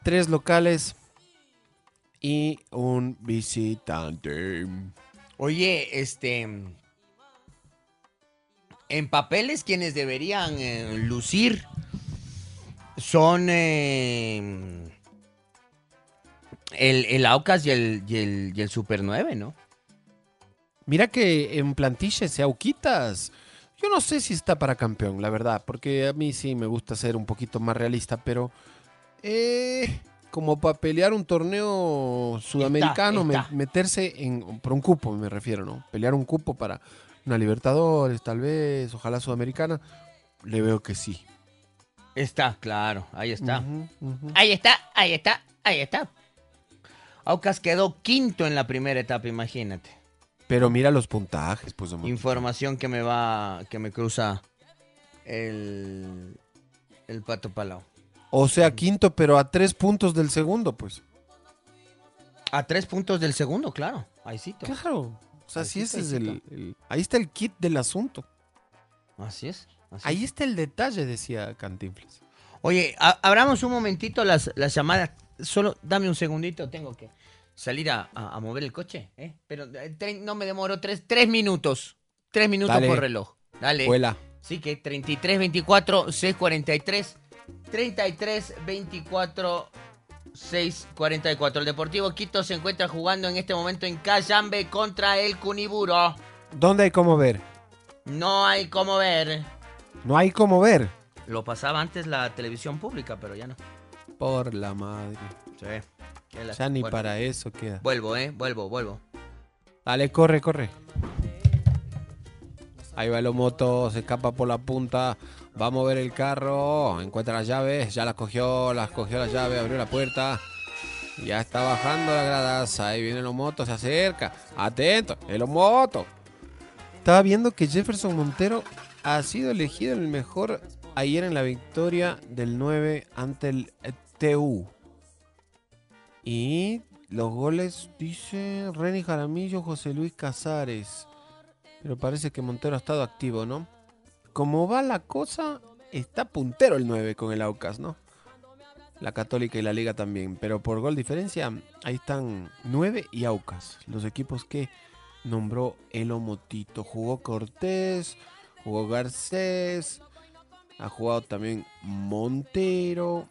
Tres locales y un visitante. Oye, este. En papeles, quienes deberían eh, lucir son eh, el, el Aucas y el, y, el, y el Super 9, ¿no? Mira que en plantilla ese Auquitas, yo no sé si está para campeón, la verdad, porque a mí sí me gusta ser un poquito más realista, pero eh, como para pelear un torneo sudamericano, está. meterse en, por un cupo me refiero, ¿no? Pelear un cupo para una Libertadores, tal vez, ojalá sudamericana, le veo que sí. Está, claro, ahí está. Ahí está, ahí está, ahí está. Aucas quedó quinto en la primera etapa, imagínate. Pero mira los puntajes, pues. hombre. Información que me va, que me cruza el, el Pato Palau. O sea, quinto, pero a tres puntos del segundo, pues. A tres puntos del segundo, claro. Ahí sí. Claro. O sea, sí, ese es el, el- Ahí está el kit del asunto. Así es. así Ahí está el detalle, decía Cantinflas. Oye, a- abramos un momentito las, las llamadas. Solo dame un segundito, tengo que salir a, a- a mover el coche. ¿eh? Pero eh, tre- no me demoro tres, tres minutos. Tres minutos Dale. por reloj. Dale. Vuela. Sí, que 33, 24, 6, 43. 33, 24, 6, 44. El Deportivo Quito se encuentra jugando en este momento en Cayambe contra el Cuniburo. ¿Dónde hay cómo ver? No hay como ver. No hay cómo ver. Lo pasaba antes la televisión pública, pero ya no. Por la madre. Sí. Ya ni bueno. para eso queda. Vuelvo, eh. Vuelvo, vuelvo. Dale, corre, corre. Ahí va el moto, se escapa por la punta. Va a mover el carro. Encuentra las llaves. Ya las cogió, las cogió las llaves, abrió la puerta. Ya está bajando las gradas. Ahí viene el moto, se acerca. Atento, el moto. Estaba viendo que Jefferson Montero ha sido elegido el mejor ayer en la victoria del 9 ante el TU. Y los goles, dice Reni Jaramillo, José Luis Casares. Pero parece que Montero ha estado activo, ¿no? Como va la cosa, está puntero el 9 con el Aucas, ¿no? La Católica y la Liga también. Pero por gol diferencia, ahí están 9 y Aucas. Los equipos que nombró Elo Motito. Jugó Cortés, jugó Garcés, ha jugado también Montero,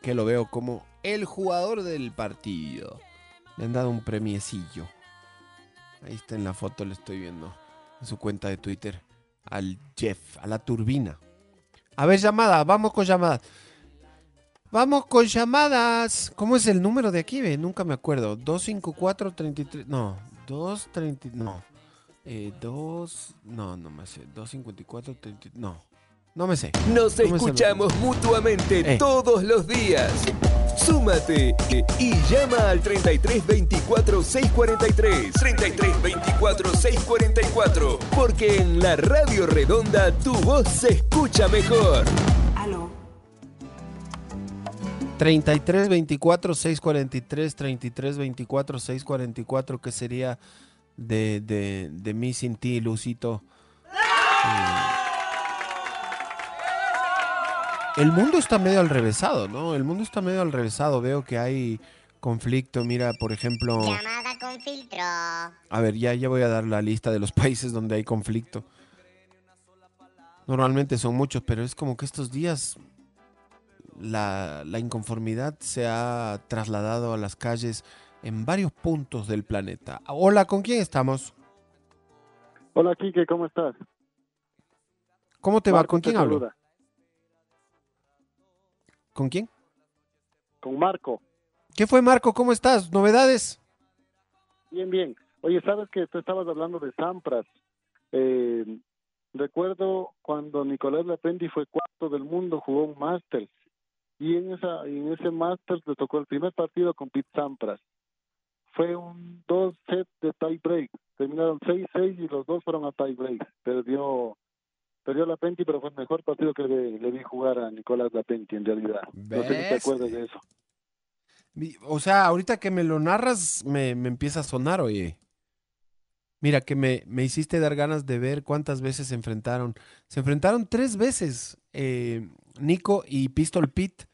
que lo veo como el jugador del partido. Le han dado un premiecillo. Ahí está en la foto, le estoy viendo. En su cuenta de Twitter. Al Jeff, a la turbina. A ver, llamadas, vamos con llamadas. Vamos con llamadas. ¿Cómo es el número de aquí? ve? Nunca me acuerdo. 254-33. No, 230. No. Eh, 2. No, no me sé. 254-33. No. No me sé. Nos No me sé escuchamos mutuamente Eh. todos los días. Súmate y llama al 33 24 643. 33 24 644. Porque en la Radio Redonda tu voz se escucha mejor. 33 24 643 33 24 644 que sería de, de, de mí sin ti, Lucito. Eh, El mundo está medio al revésado, ¿no? El mundo está medio al revésado. Veo que hay conflicto. Mira, por ejemplo. Llamada con filtro. A ver, ya, ya voy a dar la lista de los países donde hay conflicto. Normalmente son muchos, pero es como que estos días la, la inconformidad se ha trasladado a las calles en varios puntos del planeta. Hola, ¿con quién estamos? Hola, Kike, ¿cómo estás? ¿Cómo te va? ¿Con te quién hablo? ¿Con quién? Con Marco. ¿Qué fue, Marco? ¿Cómo estás? ¿Novedades? Bien, bien. Oye, sabes que tú estabas hablando de Sampras. Eh, recuerdo cuando Nicolás Lapendi fue cuarto del mundo, jugó un Masters. Y en, esa, en ese Masters le tocó el primer partido con Pete Sampras. Fue un dos sets de tie break. Terminaron 6-6 y los dos fueron a tie break. Perdió perdió Lapenti, pero fue el mejor partido que le, le vi jugar a Nicolás Lapenti en realidad. No sé si te acuerdas de eso. O sea, ahorita que me lo narras, me, me empieza a sonar, oye. Mira, que me, me hiciste dar ganas de ver cuántas veces se enfrentaron. Se enfrentaron tres veces, eh, Nico y Pistol Pete,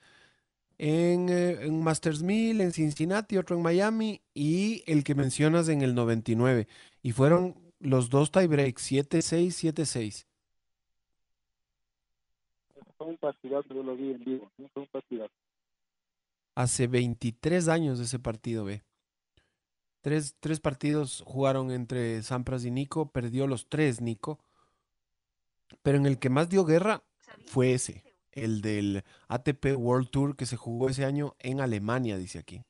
en, eh, en Masters 1000, en Cincinnati, otro en Miami, y el que mencionas en el 99. Y fueron los dos tiebreaks, 7-6, 7-6. Un partidazo, yo lo vi en vivo. ¿no? Fue un. Hace 23 años de ese partido, ve. Tres, tres partidos jugaron entre Sampras y Nico, perdió los tres Nico. Pero en el que más dio guerra fue ese, el del ATP World Tour que se jugó ese año en Alemania, dice aquí.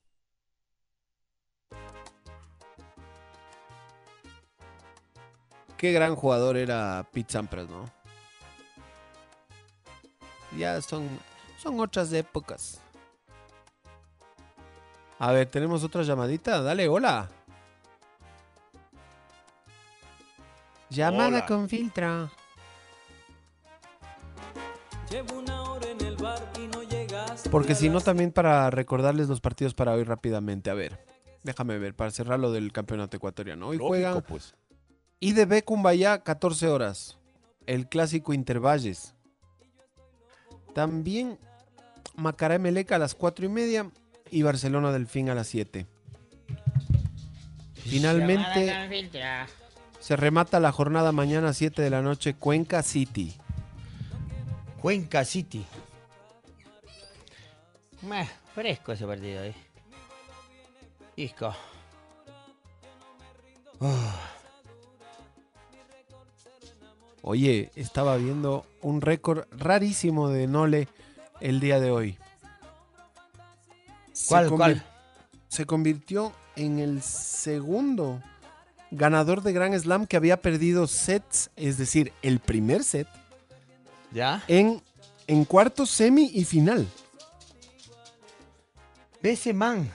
Qué gran jugador era Pete Sampras, ¿no? Ya son, son otras épocas. A ver, tenemos otra llamadita. Dale, hola. Llamada Hola. con filtro. Llevo una hora en el bar y no llegaste. Porque si no, también para recordarles los partidos para hoy rápidamente. A ver, déjame ver, para cerrar lo del campeonato ecuatoriano. Hoy Lógico, juegan pues. IDB Cumbayá, 14 horas. El clásico Intervalles. También Macará Meleca a las 4 y media y Barcelona Delfín a las 7. Finalmente se remata la jornada mañana a 7 de la noche Cuenca City. Cuenca City. Meh, fresco ese partido ahí. Isco. Ah, Oye, estaba viendo un récord rarísimo de Nole el día de hoy. Se ¿Cuál, cuál? Se convirtió en el segundo ganador de Grand Slam que había perdido sets, es decir, el primer set, ¿Ya? en, en cuartos, semi y final. Ese man.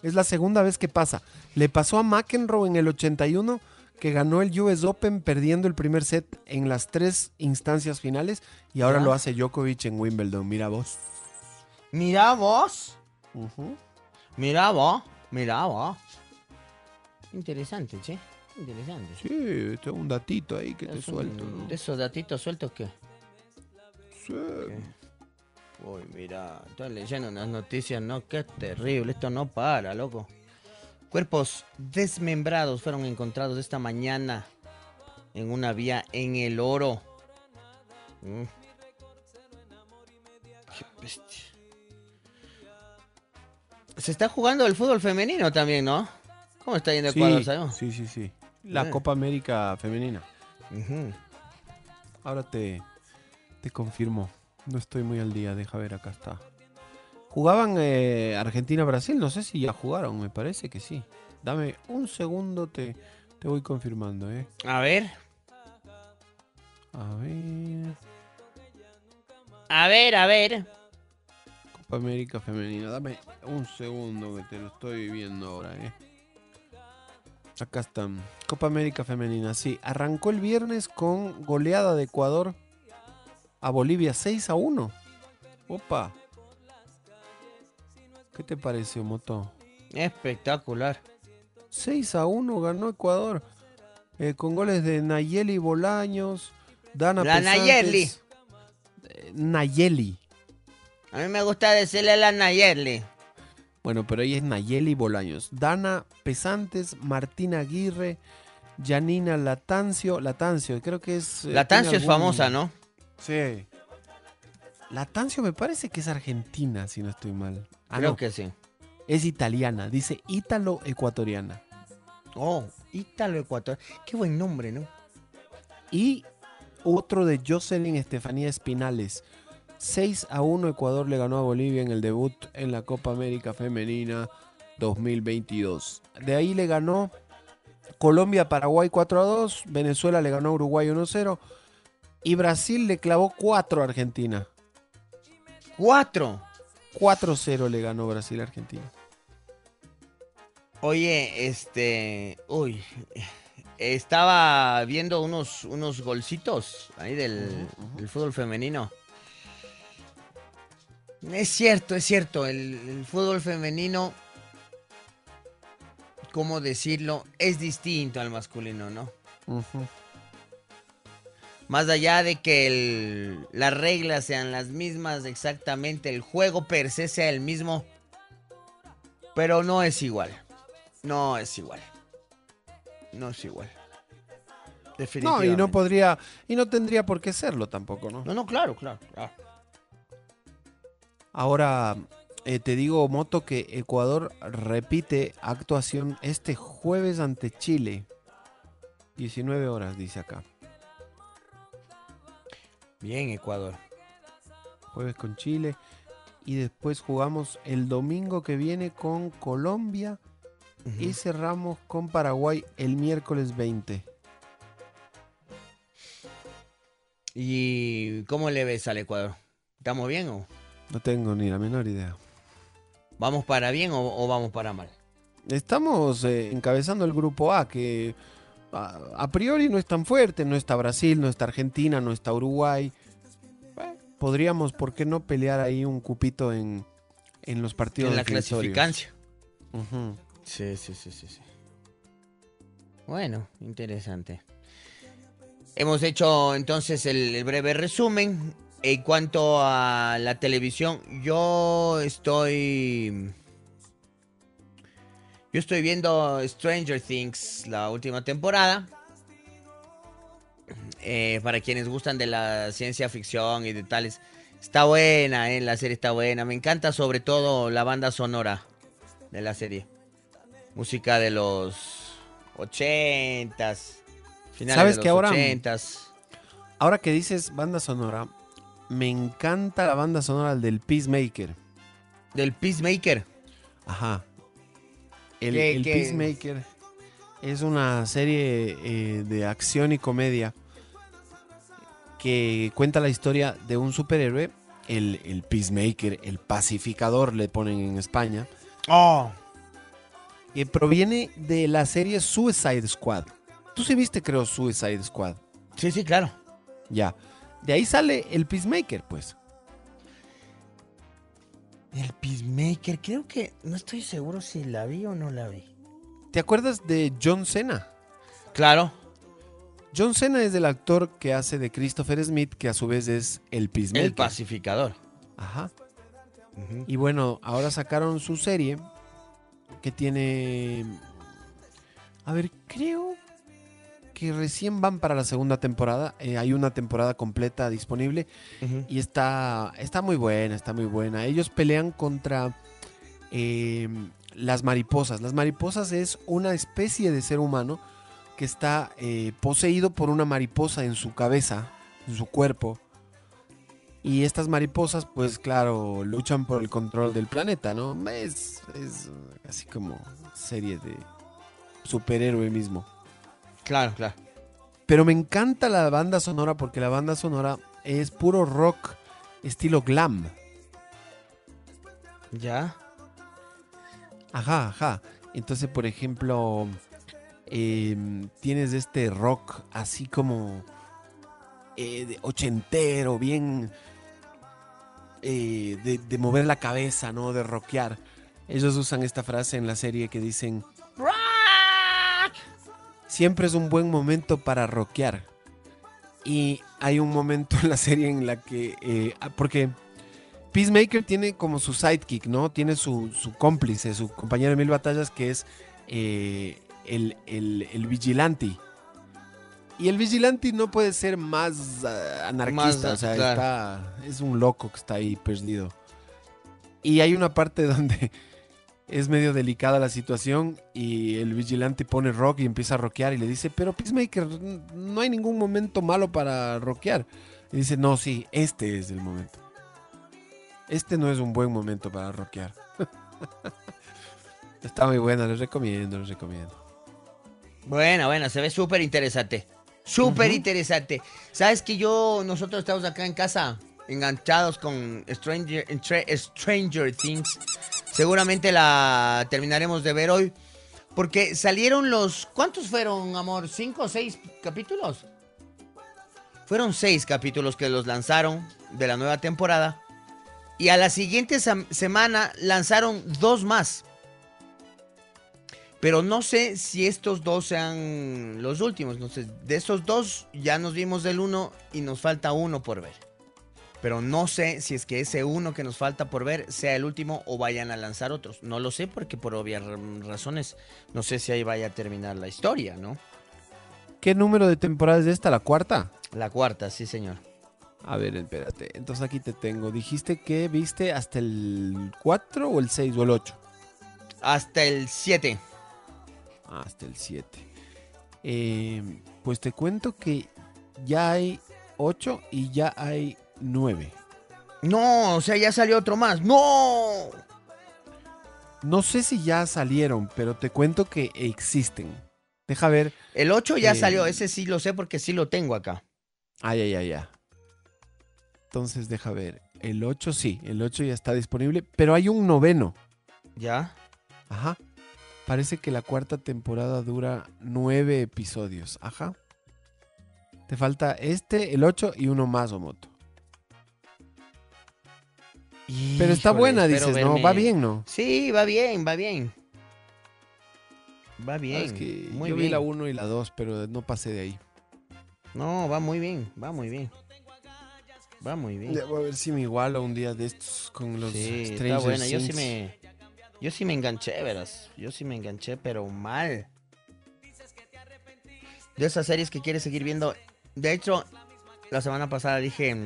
Es la segunda vez que pasa. Le pasó a McEnroe en el 81, que ganó el US Open perdiendo el primer set en las tres instancias finales, y ahora Ya. lo hace Djokovic en Wimbledon. Mira vos. Mira vos. Mira vos. Mira vos. Interesante, che. Interesante. Sí, tengo un datito ahí que te Es un- suelto. ¿no? ¿De esos datitos sueltos qué? Sí. Uy, mira, estoy leyendo unas noticias, ¿no? Qué terrible, esto no para, loco. Cuerpos desmembrados fueron encontrados esta mañana en una vía en el oro. Mm. Qué bestia. Se está jugando el fútbol femenino también, ¿no? ¿Cómo está yendo Ecuador, Sí, sí, sí, sí. La Ah. Copa América femenina. Ahora te, te confirmo. No estoy muy al día, deja ver, acá está. Jugaban eh, Argentina-Brasil, no sé si ya jugaron, me parece que sí. Dame un segundo, te, te voy confirmando, ¿eh? A ver. A ver. A ver, a ver. Copa América femenina, dame un segundo que te lo estoy viendo ahora, ¿eh? Acá están. Copa América femenina, sí. Arrancó el viernes con goleada de Ecuador a Bolivia 6 a 1. Opa. ¿Qué te pareció, Moto? Espectacular. 6 a 1 ganó Ecuador. eh, con goles de Nayeli Bolaños, Dana La Pesantes, Nayeli. eh, Nayeli. A mí me gusta decirle la Nayeli. Bueno, pero ella es Nayeli Bolaños. Dana Pesantes, Martina Aguirre, Janina Latancio. Latancio, creo que es. eh, Latancio es famosa, ¿no? Sí. Latancio me parece que es argentina, si no estoy mal. Ah, Creo no. que sí. Es italiana, dice ítalo-ecuatoriana. Oh, Ítalo Ecuador. Qué buen nombre, ¿no? Y otro de Jocelyn Estefanía Espinales. 6 a 1 Ecuador le ganó a Bolivia en el debut en la Copa América Femenina 2022. De ahí le ganó Colombia, Paraguay 4 a 2. Venezuela le ganó a Uruguay 1 a 0. Y Brasil le clavó 4 a Argentina. ¿Cuatro? 4 a 0 le ganó Brasil a Argentina. Oye, este. Uy. Estaba viendo unos, unos golcitos ahí del, del fútbol femenino. Es cierto, es cierto. El, el fútbol femenino, ¿cómo decirlo? Es distinto al masculino, ¿no? Más allá de que el- las reglas sean las mismas exactamente, el juego per se sea el mismo, pero no es igual. No es igual. No es igual. No, Definitivamente. y no podría, y no tendría por qué serlo tampoco, ¿no? No, no, claro, claro. claro. Ahora, eh, te digo, Moto, que Ecuador repite actuación este jueves ante Chile. 19 horas, dice acá. Bien, Ecuador. Jueves con Chile. Y después jugamos el domingo que viene con Colombia. Y cerramos con Paraguay el miércoles 20. ¿Y cómo le ves al Ecuador? ¿Estamos bien o No tengo ni la menor idea. vamos para bien o, o vamos para mal? Estamos eh, encabezando el grupo A, que a, priori no es tan fuerte. No está Brasil, no está Argentina, no está Uruguay. Bueno, podríamos, ¿por qué no pelear ahí un cupito en, en los partidos En la clasificancia. Sí, sí, sí, sí, sí. Bueno, interesante. Hemos hecho entonces el, el breve resumen. En cuanto a la televisión, yo estoy. Yo estoy viendo Stranger Things, la última temporada. Eh, para quienes gustan de la ciencia ficción y de tales. Está buena, eh, la serie está buena. Me encanta sobre todo la banda sonora de la serie. Música de los ochentas. Finales ¿Sabes de que ahora- ochentas. Ahora que dices banda sonora, me encanta la banda sonora del Peacemaker. ¿Del Peacemaker? Ajá. El, ¿Qué- el qué? Peacemaker es una serie eh, de acción y comedia que cuenta la historia de un superhéroe, el, el Peacemaker, el pacificador le ponen en España, Oh. que proviene de la serie Suicide Squad. Tú sí viste, creo, Suicide Squad. Sí, sí, claro. Ya. De ahí sale el Peacemaker, pues. El Peacemaker, creo que no estoy seguro si la vi o no la vi. ¿Te acuerdas de John Cena? Claro. John Cena es el actor que hace de Christopher Smith, que a su vez es el Peacemaker. El pacificador. Ajá. Y bueno, ahora sacaron su serie que tiene... A ver, creo que recién van para la segunda temporada. Eh, hay una temporada completa disponible y está, está muy buena, está muy buena. Ellos pelean contra eh, las mariposas. Las mariposas es una especie de ser humano que está eh, poseído por una mariposa en su cabeza, en su cuerpo. Y estas mariposas, pues claro, luchan por el control del planeta, ¿no? Es, es así como serie de superhéroe mismo. Claro, claro. Pero me encanta la banda sonora porque la banda sonora es puro rock estilo glam. ¿Ya? Ajá, ajá. Entonces, por ejemplo, em, tienes este rock así como eh, de ochentero, bien eh, de, de mover la cabeza, ¿no? De rockear. Ellos usan esta frase en la serie que dicen, siempre es un buen momento para rockear. Y hay un momento en la serie en la que, eh, ah, porque Peacemaker tiene como su sidekick, ¿no? Tiene su, su cómplice, su compañero de mil batallas, que es eh, el, el, el vigilante. Y el vigilante no puede ser más ah, anarquista, Más, o sea, claro. está, es un loco que está ahí perdido. Y hay una parte donde es medio delicada la situación y el vigilante pone rock y empieza a rockear y le dice, pero Peacemaker, no hay ningún momento malo para rockear. Y dice, no, sí, este es el momento. Este no es un buen momento para rockear. Está muy buena, les recomiendo, les recomiendo. Buena, buena, se ve súper interesante. Súper interesante. ¿Sabes que yo, nosotros estamos acá en casa enganchados con Stranger, Stranger Things? Seguramente la terminaremos de ver hoy. Porque salieron los... ¿Cuántos fueron, amor? ¿Cinco o seis capítulos? Fueron seis capítulos que los lanzaron de la nueva temporada. Y a la siguiente semana lanzaron dos más. Pero no sé si estos dos sean los últimos. Sé, de esos dos ya nos vimos del uno y nos falta uno por ver. Pero no sé si es que ese uno que nos falta por ver sea el último o vayan a lanzar otros. No lo sé porque por obvias ra- razones no sé si ahí vaya a terminar la historia, ¿no? ¿Qué número de temporada es esta? ¿La cuarta? La cuarta, sí, señor. A ver, espérate. Entonces aquí te tengo. Dijiste que viste hasta el 4 o el 6 o el 8. Hasta el 7. Hasta el 7. Eh, pues te cuento que ya hay 8 y ya hay 9. No, o sea, ya salió otro más. ¡No! No sé si ya salieron, pero te cuento que existen. Deja ver. El 8 ya Eh, salió, ese sí lo sé porque sí lo tengo acá. Ay, ay, ay, ay. Entonces deja ver. El 8 sí, el 8 ya está disponible, pero hay un noveno. ¿Ya? Ajá. Parece que la cuarta temporada dura nueve episodios. Ajá. Te falta este, el 8 y uno más, Omoto. Pero está Híjole, buena, dices, ¿no? Va bien, ¿no? Sí, va bien, va bien. Va bien. Es que muy yo bien. vi la 1 y la 2, pero no pasé de ahí. No, va muy bien, va muy bien. Va muy bien. Voy a ver si me igualo un día de estos con los Sí, está Stranger buena. Yo sí me. Yo sí me enganché, verás. Yo sí me enganché, pero mal. De esas series que quieres seguir viendo. De hecho, la semana pasada dije.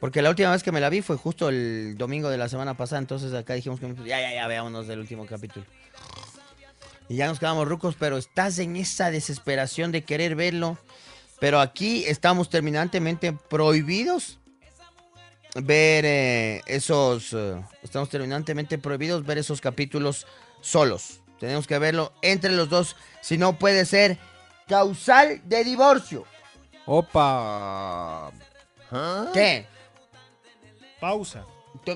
Porque la última vez que me la vi fue justo el domingo de la semana pasada. Entonces acá dijimos que ya, ya, ya, veámonos del último capítulo. Y ya nos quedamos rucos, pero estás en esa desesperación de querer verlo. Pero aquí estamos terminantemente prohibidos ver eh, esos. eh, estamos terminantemente prohibidos ver esos capítulos solos. Tenemos que verlo entre los dos. Si no, puede ser causal de divorcio. Opa. ¿Qué? Pausa.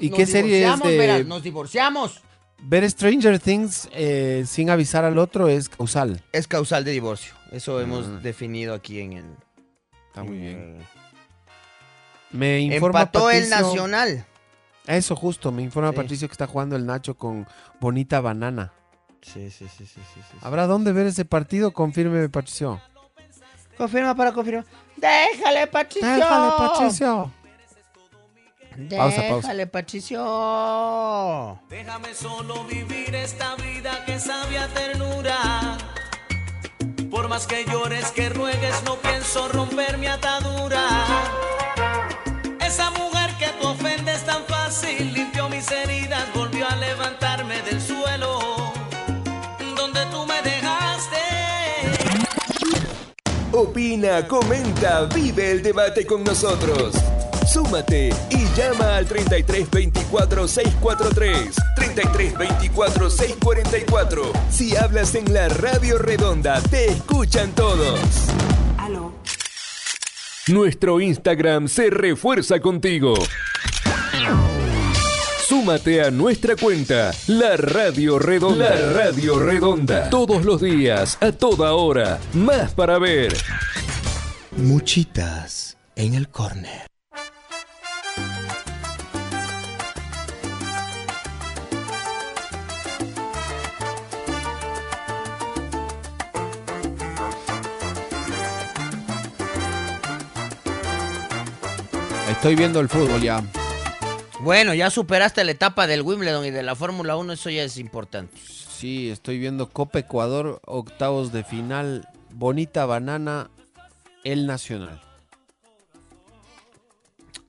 ¿Y Nos qué serie es de- Nos divorciamos. Ver Stranger Things eh, sin avisar al otro es causal. Es causal de divorcio. Eso hemos Ah. definido aquí en el. Está muy en bien. el- Me informa Empató el Nacional. Eso justo, me informa Sí. Patricio que está jugando el Nacho con Bonita Banana. Sí, sí, sí, sí, sí, sí, sí. ¿Habrá dónde ver ese partido? Confirme, Patricio. Confirma para confirmar. Déjale, Patricio. Déjale, Patricio. Pausa, pausa. Déjale, Patricio. Déjame solo vivir esta vida que sabe a ternura. Por más que llores, que ruegues, no pienso romper mi atadura. Esa mujer que tú ofendes tan fácil limpió mis heridas, volvió a levantarme del suelo. Donde tú me dejaste. Opina, comenta, vive el debate con nosotros. Súmate y llama al 33 24 643. 33 24 644. Si hablas en la radio redonda, te escuchan todos. Aló. Nuestro Instagram se refuerza contigo. Súmate a nuestra cuenta, La Radio Redonda. La Radio Redonda. Todos los días, a toda hora. Más para ver. Muchitas en el córner. Estoy viendo el fútbol ya. Bueno, ya superaste la etapa del Wimbledon y de la Fórmula 1, eso ya es importante. Sí, estoy viendo Copa Ecuador, octavos de final. Bonita Banana, el Nacional.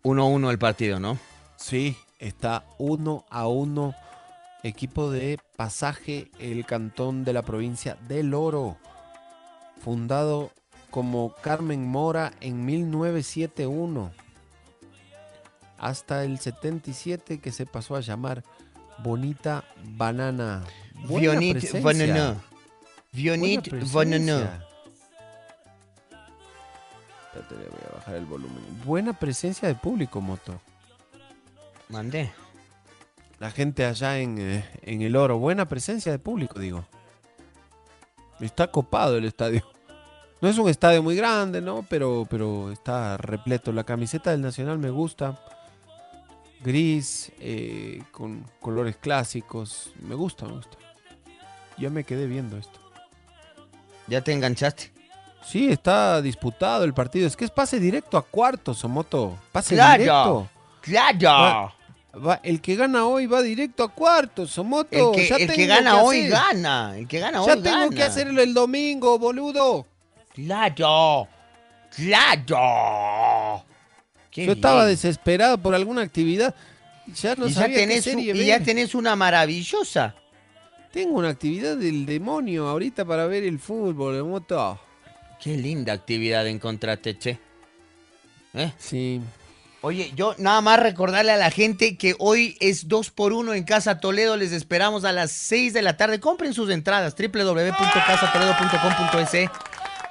1-1 el partido, ¿no? Sí, está uno a uno. Equipo de pasaje, el cantón de la provincia del Oro. Fundado como Carmen Mora en 1971. Hasta el 77 que se pasó a llamar Bonita Banana. Buena presencia. Banana. Vionit le voy a bajar el volumen. Buena presencia de público, Moto. Mandé. La gente allá en, eh, en el oro. Buena presencia de público, digo. Está copado el estadio. No es un estadio muy grande, ¿no? Pero, pero está repleto. La camiseta del Nacional me gusta. Gris, eh, con colores clásicos. Me gusta, me gusta. Ya me quedé viendo esto. ¿Ya te enganchaste? Sí, está disputado el partido. Es que es pase directo a cuartos, Somoto. Pase Claro, directo. claro. Va- va- el que gana hoy va directo a cuartos, Somoto. El que, Ya el que tengo gana hoy hacer- gana. El que gana Ya hoy tengo gana. que hacerlo el domingo, boludo. Claro. Claro. Qué Yo estaba bien. desesperado por alguna actividad. Ya no y ya, sabía qué tenés, serie y ya tenés una maravillosa. Tengo una actividad del demonio ahorita para ver el fútbol, Somoto. Qué linda actividad encontraste, che. ¿Eh? Sí. Oye, yo nada más recordarle a la gente que hoy es 2 por 1 en Casa Toledo. Les esperamos a las 6 de la tarde. Compren sus entradas www.casatoledo.com.es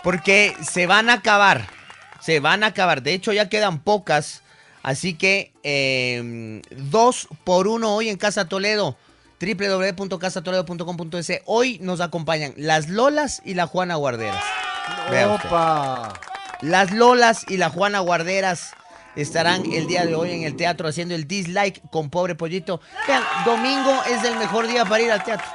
porque se van a acabar. Se van a acabar. De hecho, ya quedan pocas. Así que 2 por 1 hoy en Casa Toledo. www.casatoledo.com.es Hoy nos acompañan las Lolas y la Juana Guarderas. Opa. Las Lolas y la Juana Guarderas estarán el día de hoy en el teatro haciendo el dislike con pobre pollito. Vean, domingo es el mejor día para ir al teatro.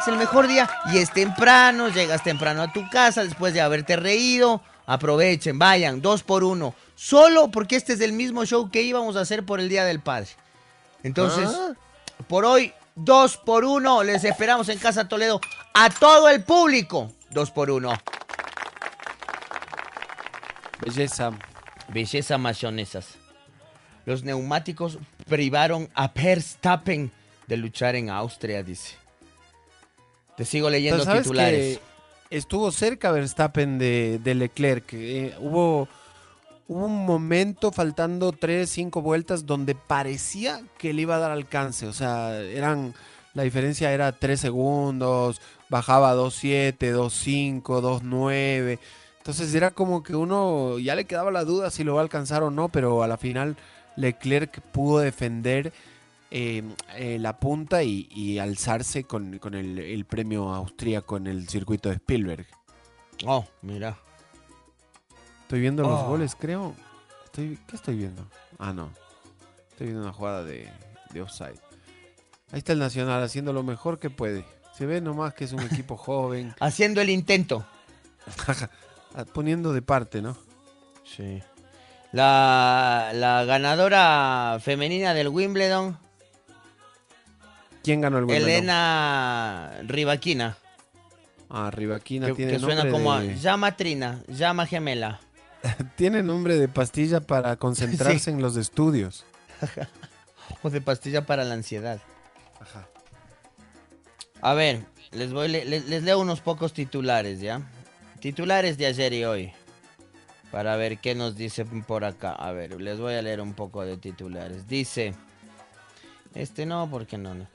Es el mejor día y es temprano, llegas temprano a tu casa después de haberte reído. Aprovechen, vayan, dos por uno. Solo porque este es el mismo show que íbamos a hacer por el Día del Padre. Entonces, Ah. por hoy, dos por uno. Les esperamos en Casa Toledo a todo el público. Dos por uno. Belleza. Belleza mayonesas. Los neumáticos privaron a Verstappen de luchar en Austria, dice. Te sigo leyendo Pero ¿sabes titulares. que estuvo cerca Verstappen de, de Leclerc. Eh, hubo, hubo un momento faltando 3, 5 vueltas donde parecía que le iba a dar alcance. O sea, eran la diferencia era 3 segundos, bajaba 2.7, 2.5, 2.9. Entonces era como que uno ya le quedaba la duda si lo va a alcanzar o no, pero a la final Leclerc pudo defender eh, eh, la punta y, y alzarse con, con el, el premio austríaco en el circuito de Spielberg. Oh, mira. Estoy viendo los Oh. goles, creo. Estoy, ¿Qué estoy viendo? Ah, no. Estoy viendo una jugada de, de offside. Ahí está el Nacional haciendo lo mejor que puede. Se ve nomás que es un equipo joven. Haciendo el intento. Poniendo de parte, ¿no? Sí. La, la ganadora femenina del Wimbledon, ¿Quién ganó el Wimbledon? Elena Rivaquina. Ah, Rivaquina Que, tiene que suena nombre como a llama Trina, llama gemela. Tiene nombre de pastilla para concentrarse Sí. en los estudios. O de pastilla para la ansiedad. A ver, les voy le- les, les leo unos pocos titulares, ¿ya? Titulares de ayer y hoy. Para ver qué nos dicen por acá. A ver, les voy a leer un poco de titulares. Dice. Este no, porque no, no.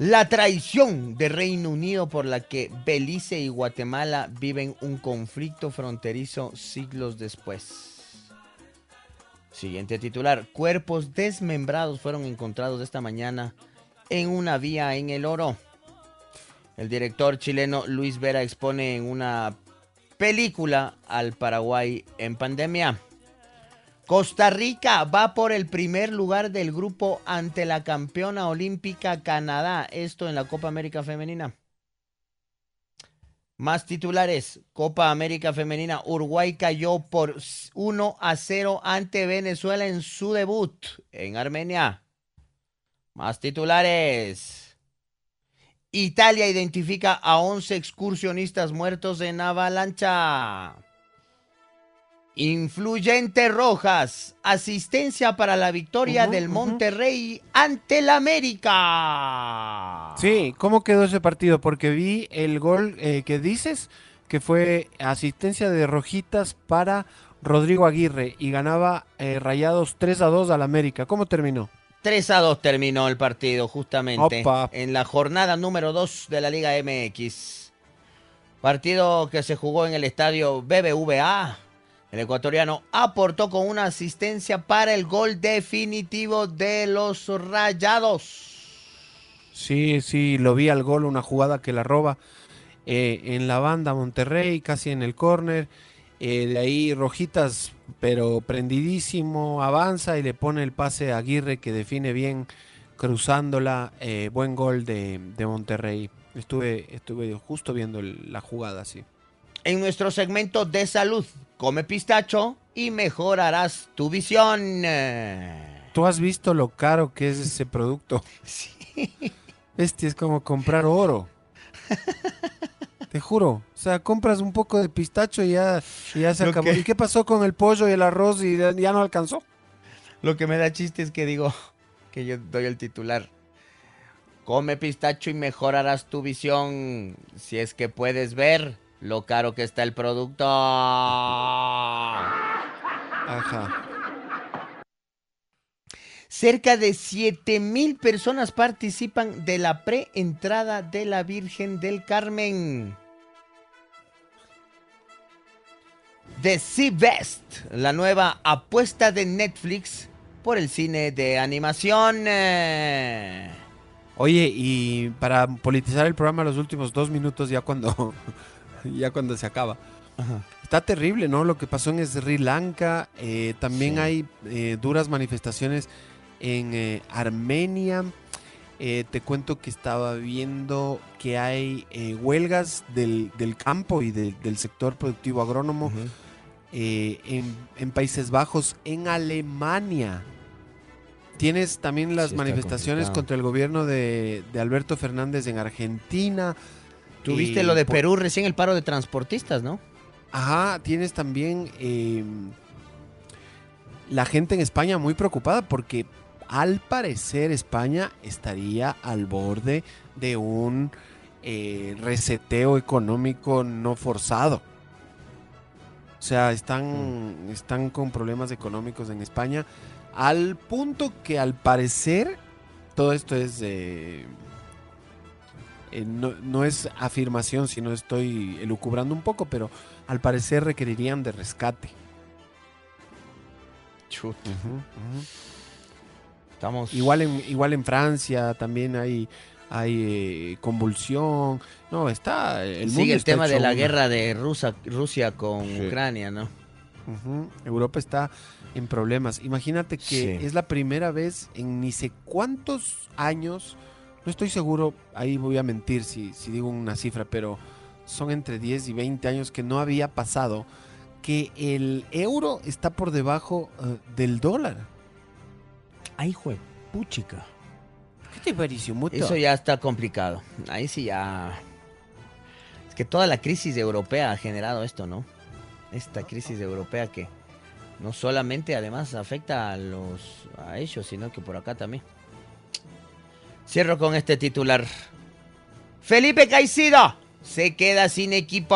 La traición de Reino Unido por la que Belice y Guatemala viven un conflicto fronterizo siglos después. Siguiente titular. Cuerpos desmembrados fueron encontrados esta mañana en una vía en el oro. El director chileno Luis Vera expone en una película al Paraguay en pandemia. Costa Rica va por el primer lugar del grupo ante la campeona olímpica Canadá. Esto en la Copa América Femenina. Más titulares. Copa América Femenina. Uruguay cayó por 1 a 0 ante Venezuela en su debut en Armenia. Más titulares. Italia identifica a 11 excursionistas muertos en avalancha. Influyente Rojas. Asistencia para la victoria del. Monterrey ante el América. Sí, ¿cómo quedó ese partido? Porque vi el gol eh, que dices, que fue asistencia de Rojitas para Rodrigo Aguirre y ganaba eh, Rayados 3 a 2 al América. ¿Cómo terminó? 3 a 2 terminó el partido, justamente. Opa. En la jornada número 2 de la Liga MX. Partido que se jugó en el estadio BBVA. El ecuatoriano aportó con una asistencia para el gol definitivo de los Rayados. Sí, sí, lo vi al gol, una jugada que la roba eh, en la banda Monterrey, casi en el córner. Eh, de ahí Rojitas, pero prendidísimo, avanza y le pone el pase a Aguirre que define bien cruzándola. eh, buen gol de, de Monterrey. Estuve, estuve justo viendo la jugada, sí. En nuestro segmento de salud, come pistacho y mejorarás tu visión. ¿Tú has visto lo caro que es ese producto? Sí. Este es como comprar oro. Te juro. O sea, compras un poco de pistacho y ya, y ya se Lo acabó. que- ¿Y qué pasó con el pollo y el arroz y ya ya no alcanzó? Lo que me da chiste es que digo que yo doy el titular. Come pistacho y mejorarás tu visión si es que puedes ver lo caro que está el producto. Ajá. Cerca de 7 mil personas participan de la preentrada de la Virgen del Carmen. The Sea Best, la nueva apuesta de Netflix por el cine de animación. Oye, y para politizar el programa los últimos dos minutos ya cuando, ya cuando se acaba. Está terrible, ¿no? Lo que pasó en Sri Lanka. eh, también Sí. hay eh, duras manifestaciones en eh, Armenia. Te cuento que estaba viendo que hay huelgas del, del campo y de- del sector productivo agrónomo en, en Países Bajos, en Alemania. Tienes también las Sí, manifestaciones complicado. contra el gobierno de, de Alberto Fernández en Argentina. Tuviste Eh, lo de por- Perú recién, el paro de transportistas, ¿no? Ajá, tienes también eh, la gente en España muy preocupada porque al parecer España estaría al borde de un eh, reseteo económico no forzado. O sea, están, están con problemas económicos en España al punto que al parecer todo esto es... eh, eh, no, no es afirmación, sino estoy elucubrando un poco, pero al parecer requerirían de rescate. Estamos... Igual en, igual en Francia también hay, hay eh, convulsión. No, está. El mundo Sigue el está tema de la una- guerra de Rusa- Rusia con Sí. Ucrania, ¿no? Europa está en problemas. Imagínate que Sí. es la primera vez en ni sé cuántos años, no estoy seguro, ahí voy a mentir si, si digo una cifra, pero son entre 10 y 20 años que no había pasado que el euro está por debajo eh, del dólar. Ay, jue puchica. ¿Qué te pareció, Muto? Eso ya está complicado. Ahí sí ya. Es que toda la crisis europea ha generado esto, ¿no? Esta crisis europea que no solamente además afecta a los a ellos, sino que por acá también. Cierro con este titular. Felipe Caicedo se queda sin equipo.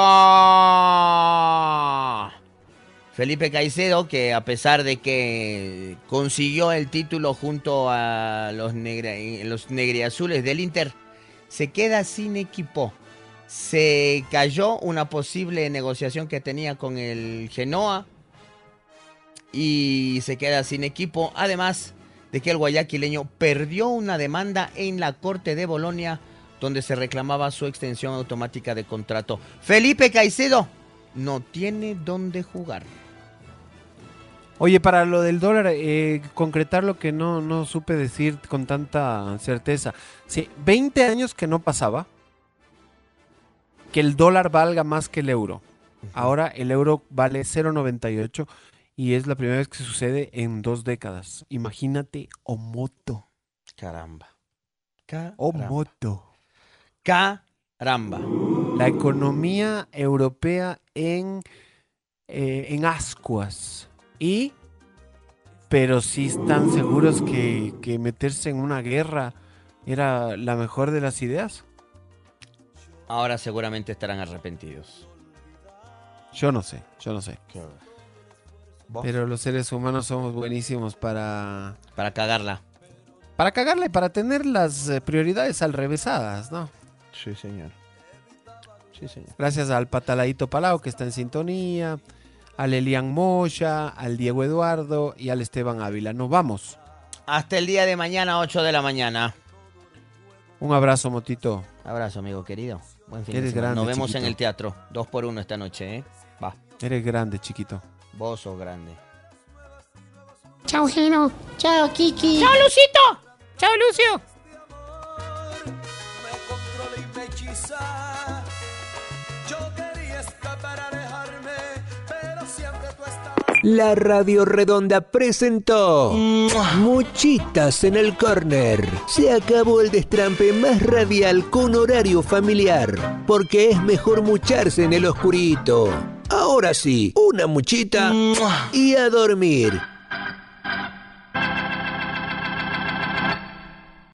Felipe Caicedo, que a pesar de que consiguió el título junto a los, los negriazules del Inter, se queda sin equipo. Se cayó una posible negociación que tenía con el Genoa y se queda sin equipo. Además de que el guayaquileño perdió una demanda en la Corte de Bolonia donde se reclamaba su extensión automática de contrato. Felipe Caicedo no tiene dónde jugar. Oye, para lo del dólar, eh, concretar lo que no, no supe decir con tanta certeza. Sí, 20 años que no pasaba que el dólar valga más que el euro. Ahora el euro vale 0.98 y es la primera vez que sucede en dos décadas. Imagínate, Omoto. Caramba. Omoto. Caramba. La economía europea en, eh, en ascuas. Y, pero sí están seguros que, que meterse en una guerra era la mejor de las ideas. Ahora seguramente estarán arrepentidos. Yo no sé, yo no sé. ¿Vos? Pero los seres humanos somos buenísimos para... Para cagarla. Para cagarla y para tener las eh, prioridades al revésadas, ¿no? Sí, señor. Sí, señor. Gracias al Pataladito Palau que está en sintonía, al Elian Moya, al Diego Eduardo y al Esteban Ávila. Nos vamos. Hasta el día de mañana, 8 de la mañana. Un abrazo, Motito. Abrazo, amigo querido. Buen fin de Eres semana. grande, Nos vemos chiquito. en el teatro. Dos por uno esta noche, ¿eh? Va. Eres grande, chiquito. Vos sos grande. Chao, Gino. Chao, Kiki. Chao, Lucito. Chao, Lucio. La Radio Redonda presentó Muchitas en el Corner. Se acabó el destrampe más radial con horario familiar, porque es mejor mucharse en el oscurito. Ahora sí, una muchita y a dormir.